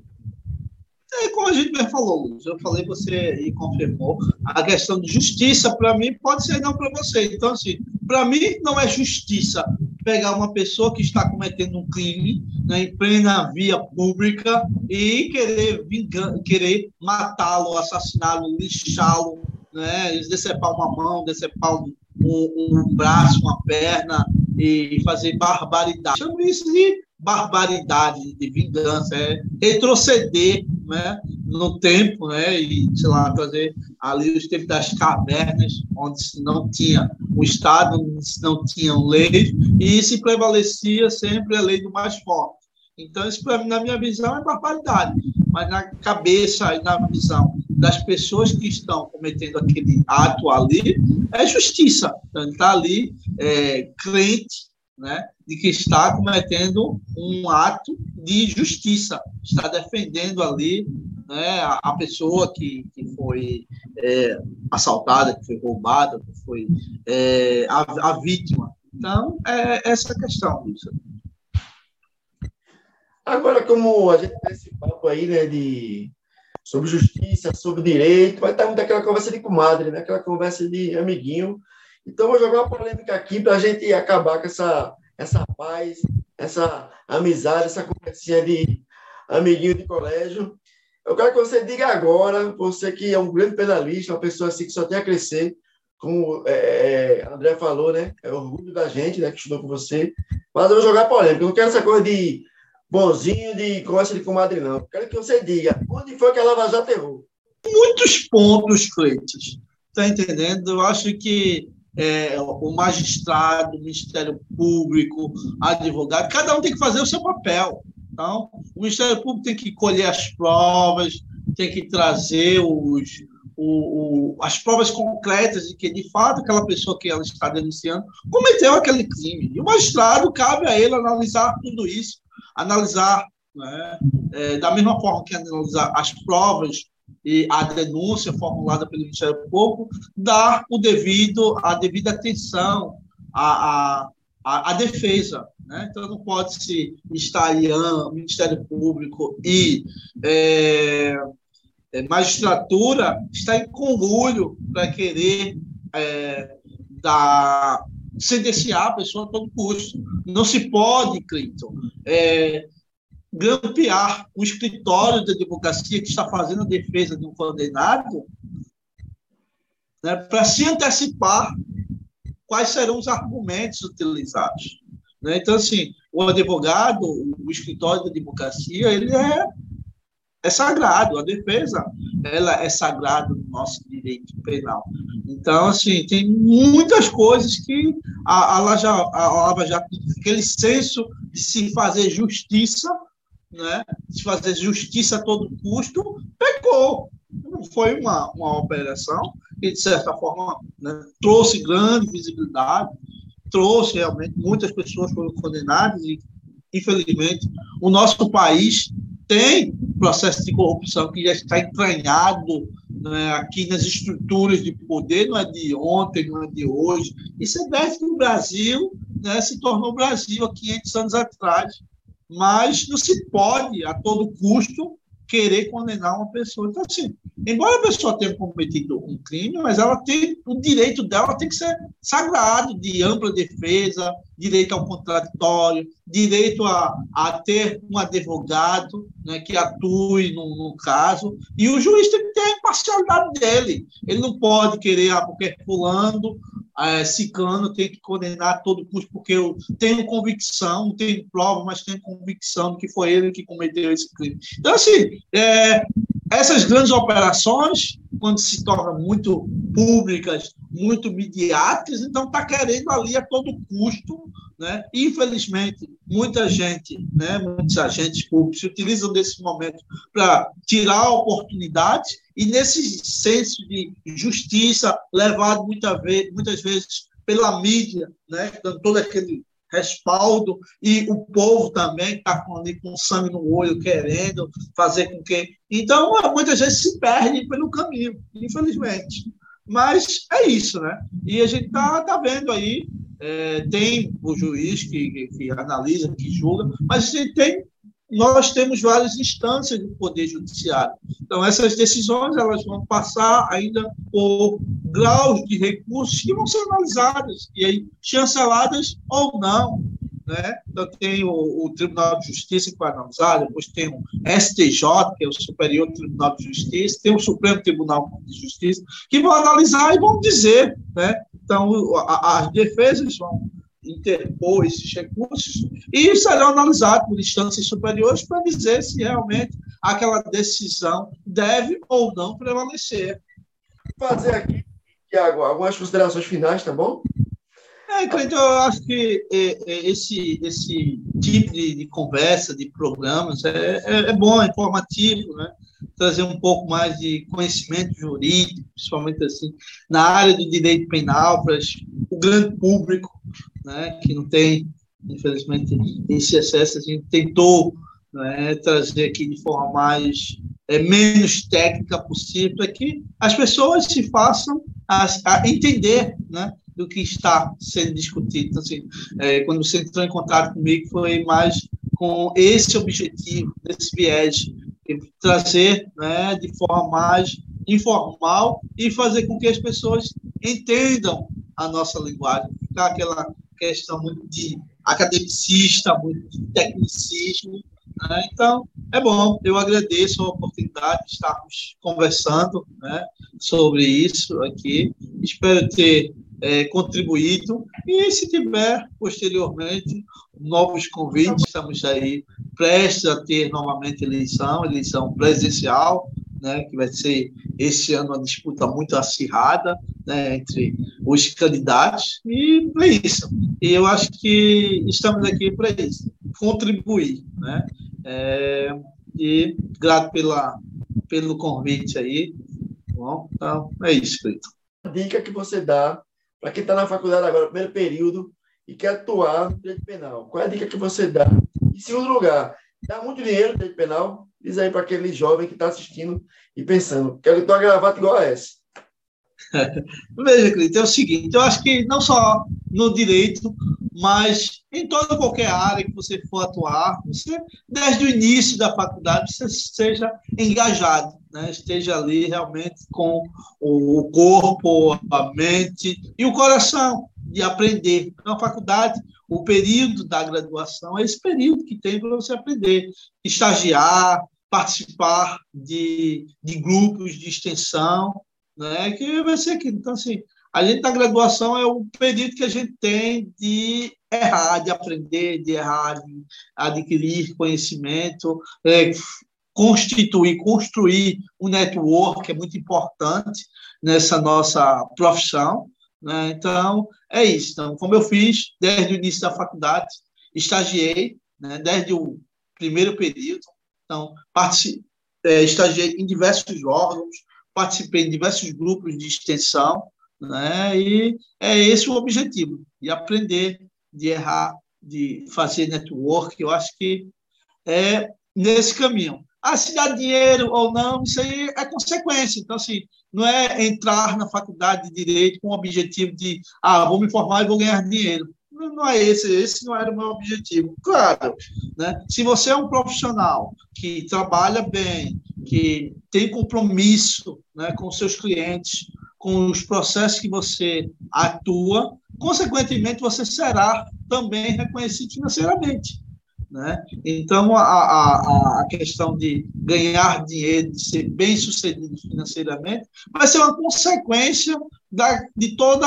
É, como a gente já falou, Luiz, eu falei, você e confirmou, a questão de justiça, para mim, pode ser não para você. Então, assim, para mim, não é justiça pegar uma pessoa que está cometendo um crime né, em plena via pública e querer, querer matá-lo, assassiná-lo, lixá-lo, né, decepar uma mão, decepar um, um, um braço, uma perna e fazer barbaridade. Chamo isso de barbaridade, de vingança, é retroceder né, no tempo, né, e, sei lá, trazer ali os tempos das cavernas, onde não tinha o Estado, não tinham leis, e se prevalecia sempre a lei do mais forte. Então, isso, mim, na minha visão, é barbaridade. Mas na cabeça e na visão das pessoas que estão cometendo aquele ato ali, é justiça. Então, ele está ali é, crente, né, de que está cometendo um ato de justiça, está defendendo ali né, a, pessoa que, que foi é, assaltada, que foi roubada, que foi é, a, a, vítima. Então, é essa questão. Isso. Agora, como a gente tem esse papo aí, né, de sobre justiça, sobre direito, vai estar muito aquela conversa de comadre, né, aquela conversa de amiguinho. Então, vou jogar uma polêmica aqui para a gente acabar com essa essa paz, essa amizade, essa conversinha de amiguinho de colégio. Eu quero que você diga agora, você que é um grande pedalista, uma pessoa assim que só tem a crescer, como é, é André falou, né? É orgulho da gente, né? Que estudou com você. Mas eu vou jogar polêmica. Eu não quero essa coisa de bonzinho, de conversa de comadre, não. Eu quero que você diga onde foi que a Lava Jato errou. Muitos pontos, Cleiton. Tá entendendo? Eu acho que é, o magistrado, o Ministério Público, advogado, cada um tem que fazer o seu papel. Então, o Ministério Público tem que colher as provas, tem que trazer os, o, o, as provas concretas de que, de fato, aquela pessoa que ela está denunciando cometeu aquele crime. E o magistrado, cabe a ele analisar tudo isso, analisar, né, é, da mesma forma que analisar as provas e a denúncia formulada pelo Ministério Público, dar o devido, a devida atenção à, à, à defesa. Né? Então, não pode se estar o Ministério Público e é, é, magistratura está em conluio para querer é, dar, sentenciar a pessoa a todo custo. Não se pode, Cleiton, é, grampear o escritório de advocacia que está fazendo a defesa de um condenado né, para se antecipar quais serão os argumentos utilizados. Né? Então, assim, o advogado, o escritório de advocacia, ele é, é sagrado, a defesa ela é sagrada no nosso direito penal. Então, assim, tem muitas coisas que a, a, a Lava Jato, aquele senso de se fazer justiça, né, de fazer justiça a todo custo, pecou. Foi uma, uma operação que, de certa forma, né, trouxe grande visibilidade, trouxe realmente muitas pessoas foram condenadas e, infelizmente, o nosso país tem processo de corrupção que já está entranhado né, aqui nas estruturas de poder, não é de ontem, não é de hoje. Isso é desde que o Brasil né, se tornou Brasil há 500 anos atrás mas não se pode, a todo custo, querer condenar uma pessoa. Então, assim, embora a pessoa tenha cometido um crime, mas ela tem o direito dela tem que ser sagrado, de ampla defesa, direito ao contraditório, direito a, a ter um advogado né, que atue no, no, caso, e o juiz tem que ter a imparcialidade dele. Ele não pode querer, ah, porque fulano é, tem que condenar a todo custo, porque eu tenho convicção, não tenho prova, mas tenho convicção de que foi ele que cometeu esse crime. Então, assim, é, essas grandes operações, quando se tornam muito públicas, muito midiáticas, então está querendo ali a todo custo, né? Infelizmente, muita gente, né, muitos agentes públicos se utilizam desse momento para tirar oportunidades e nesse senso de justiça levado muita vez, muitas vezes pela mídia, né, dando todo aquele respaldo, e o povo também está com, ali, com sangue no olho, querendo fazer com que. Então, muitas vezes se perde pelo caminho, infelizmente. Mas é isso, né? E a gente está tá vendo aí, é, tem o juiz que, que, analisa, que julga, mas a gente tem nós temos várias instâncias do poder judiciário. Então essas decisões elas vão passar ainda por graus de recursos que vão ser analisados e aí chanceladas ou não. Né? Então, tem o, o, Tribunal de Justiça que vai analisar, depois tem o STJ, que é o Superior Tribunal de Justiça, tem o Supremo Tribunal de Justiça, que vão analisar e vão dizer. Né? Então, a, as defesas vão interpor esses recursos e serão analisados por instâncias superiores para dizer se realmente aquela decisão deve ou não prevalecer. Fazer aqui, Tiago, algumas considerações finais, tá bom? É, Cleiton, eu acho que é, é, esse, esse tipo de, de conversa, de programas, é, é, é, bom, é informativo, né? Trazer um pouco mais de conhecimento jurídico, principalmente assim, na área do direito penal, para o grande público, né, que não tem, infelizmente, esse acesso. A gente tentou né, trazer aqui de forma mais é, menos técnica possível, para que as pessoas se façam a, a entender né, do que está sendo discutido. Então, assim, é, quando você entrou em contato comigo, foi mais com esse objetivo, esse viés, trazer né, de forma mais informal e fazer com que as pessoas entendam a nossa linguagem, ficar aquela questão muito de academicista, muito de tecnicismo. Né? Então, é bom, eu agradeço a oportunidade de estarmos conversando né, sobre isso aqui. Espero ter é, contribuído e, se tiver, posteriormente, novos convites, estamos aí prestes a ter novamente eleição, eleição presencial, né, que vai ser esse ano uma disputa muito acirrada né, entre os candidatos, e é isso. E eu acho que estamos aqui para isso, contribuir. Né? É, e grato pela, pelo convite aí. Bom, então, é isso, Cleiton. A dica que você dá para quem está na faculdade agora, primeiro período, e quer atuar no direito penal, qual é a dica que você dá? Em segundo lugar, dá muito dinheiro direito penal, Diz aí para aquele jovem que está assistindo e pensando, quero ter uma gravata igual a essa. Veja, Cleiton, é o seguinte, eu acho que não só no direito, mas em toda qualquer área que você for atuar, você, desde o início da faculdade, você seja engajado, né? esteja ali realmente com o corpo, a mente e o coração de aprender. Na faculdade, o período da graduação é esse período que tem para você aprender, estagiar, participar de, de grupos de extensão, né, que vai ser aquilo. Então, assim, a gente na graduação é o período que a gente tem de errar, de aprender, de errar, de adquirir conhecimento, é, constituir, construir um network é muito importante nessa nossa profissão. Né? Então, é isso. Então, como eu fiz desde o início da faculdade, estagiei, né? desde o primeiro período. Então, é, estagiei em diversos órgãos, participei em diversos grupos de extensão, né? e é esse o objetivo, de aprender, de errar, de fazer network. Eu acho que é nesse caminho. Ah, se dá dinheiro ou não, isso aí é consequência. Então, assim, não é entrar na faculdade de Direito com o objetivo de, ah, vou me formar e vou ganhar dinheiro. Não, não é esse, esse não era o meu objetivo. Claro, né? se você é um profissional que trabalha bem, que tem compromisso né, com seus clientes, com os processos que você atua, consequentemente, você será também reconhecido financeiramente. Né? Então, a, a, a questão de ganhar dinheiro, de ser bem sucedido financeiramente, vai ser uma consequência da, de todo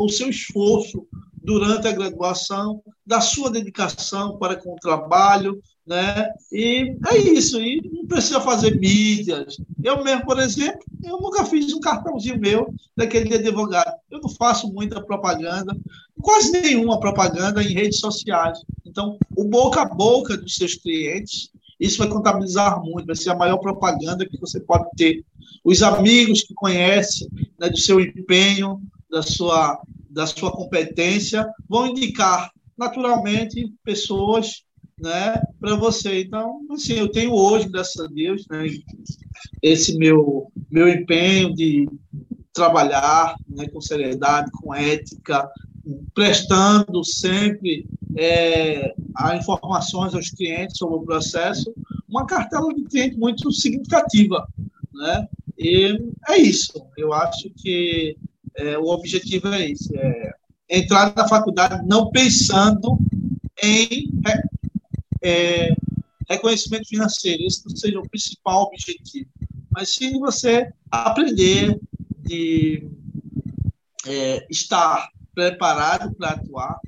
o seu esforço durante a graduação, da sua dedicação para com o trabalho, né? E é isso, e não precisa fazer mídias. Eu mesmo, por exemplo, eu nunca fiz um cartãozinho meu daquele de advogado. Eu não faço muita propaganda, quase nenhuma propaganda em redes sociais. Então, o boca a boca dos seus clientes, isso vai contabilizar muito, vai ser a maior propaganda que você pode ter. Os amigos que conhecem né, do seu empenho, da sua, da sua competência, vão indicar naturalmente pessoas né, para você. Então, assim, eu tenho hoje, graças a Deus, né, esse meu, meu empenho de trabalhar né, com seriedade, com ética, prestando sempre é, a informações aos clientes sobre o processo, uma cartela de cliente muito significativa, né? E é isso. Eu acho que é, o objetivo é esse: é entrar na faculdade não pensando em é, reconhecimento financeiro. Esse não seja o principal objetivo, mas sim você aprender de é, estar preparado para atuar.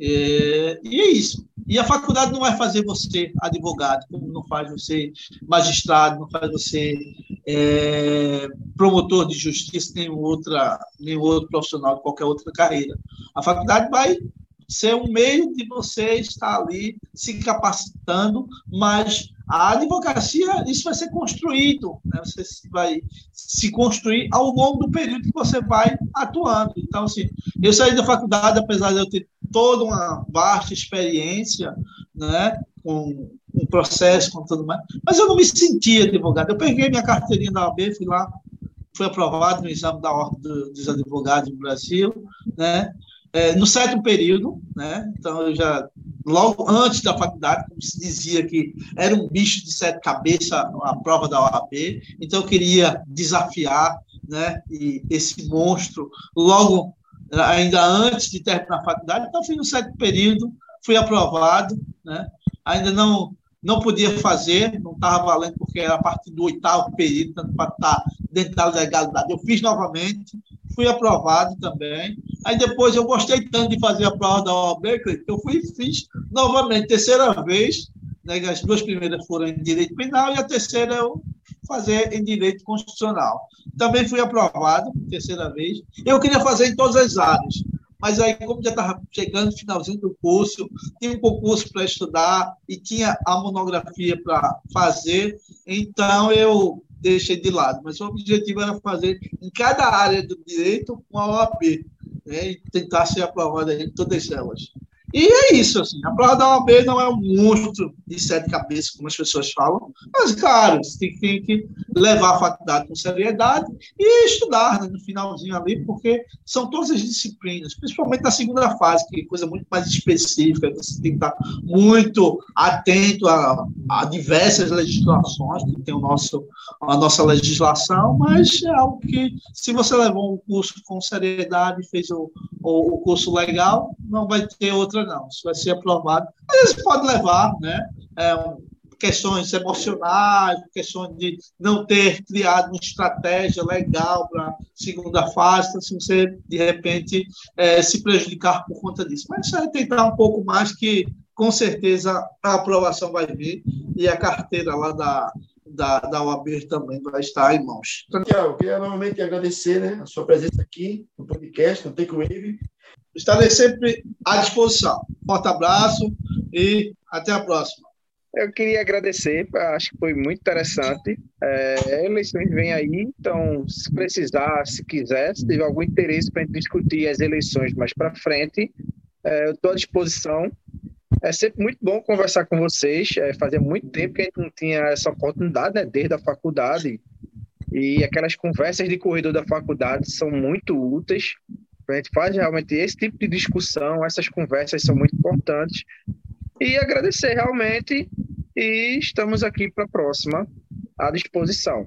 É, e é isso. E a faculdade não vai fazer você advogado, como não faz você magistrado, não faz você é, promotor de justiça, nem outra, nem outro profissional de qualquer outra carreira. A faculdade vai ser um meio de você estar ali se capacitando, mas a advocacia, isso vai ser construído, né? você vai se construir ao longo do período que você vai atuando. Então, assim, eu saí da faculdade, apesar de eu ter toda uma vasta experiência, né, com o processo, com tudo mais, mas eu não me sentia advogado. Eu peguei minha carteirinha da OAB, fui lá, fui aprovado no exame da Ordem dos Advogados do Brasil, né, é, no sétimo período, né? Então eu já logo antes da faculdade, como se dizia que era um bicho de sete cabeças a prova da OAB, então eu queria desafiar, né? E esse monstro logo ainda antes de terminar a faculdade, então fui no sétimo período, fui aprovado, né? Ainda não não podia fazer, não estava valendo porque era a partir do oitavo período, tanto para estar dentro da legalidade. Eu fiz novamente, fui aprovado também. Aí depois eu gostei tanto de fazer a prova da OAB que eu fui e fiz novamente, terceira vez. Né, as duas primeiras foram em direito penal e a terceira eu fazer em direito constitucional. Também fui aprovado, terceira vez. Eu queria fazer em todas as áreas, mas aí, como já estava chegando no finalzinho do curso, tinha um concurso para estudar e tinha a monografia para fazer, então eu deixei de lado. Mas o objetivo era fazer em cada área do direito uma OAB né, e tentar ser aprovado em todas elas. E é isso, assim, a prova da OAB não é um monstro de sete cabeças, como as pessoas falam, mas, claro, você tem, tem que levar a faculdade com seriedade e estudar né, no finalzinho ali, porque são todas as disciplinas, principalmente na segunda fase, que é coisa muito mais específica, você tem que estar muito atento a, a diversas legislações, que tem o nosso, a nossa legislação, mas é algo que, se você levou um curso com seriedade, fez o, o, o curso legal, não vai ter outra não. Isso vai ser aprovado. Às vezes pode levar, né? É, questões emocionais, questões de não ter criado uma estratégia legal para a segunda fase, então, se você, de repente, é, se prejudicar por conta disso. Mas isso aí tentar um pouco mais que, com certeza, a aprovação vai vir e a carteira lá da, da, da OAB também vai estar em mãos. Tiago, queria novamente agradecer né, a sua presença aqui no podcast, no Take Wave. Estarei sempre à disposição. Forte abraço e até a próxima. Eu queria agradecer, acho que foi muito interessante. É, eleições vêm aí, então, se precisar, se quiser, se tiver algum interesse para discutir as eleições mais para frente, é, eu estou à disposição. É sempre muito bom conversar com vocês. É, fazia muito tempo que a gente não tinha essa oportunidade, né, desde a faculdade. E aquelas conversas de corredor da faculdade são muito úteis. Faz realmente esse tipo de discussão, essas conversas são muito importantes. E agradecer realmente, e estamos aqui para a próxima, à disposição.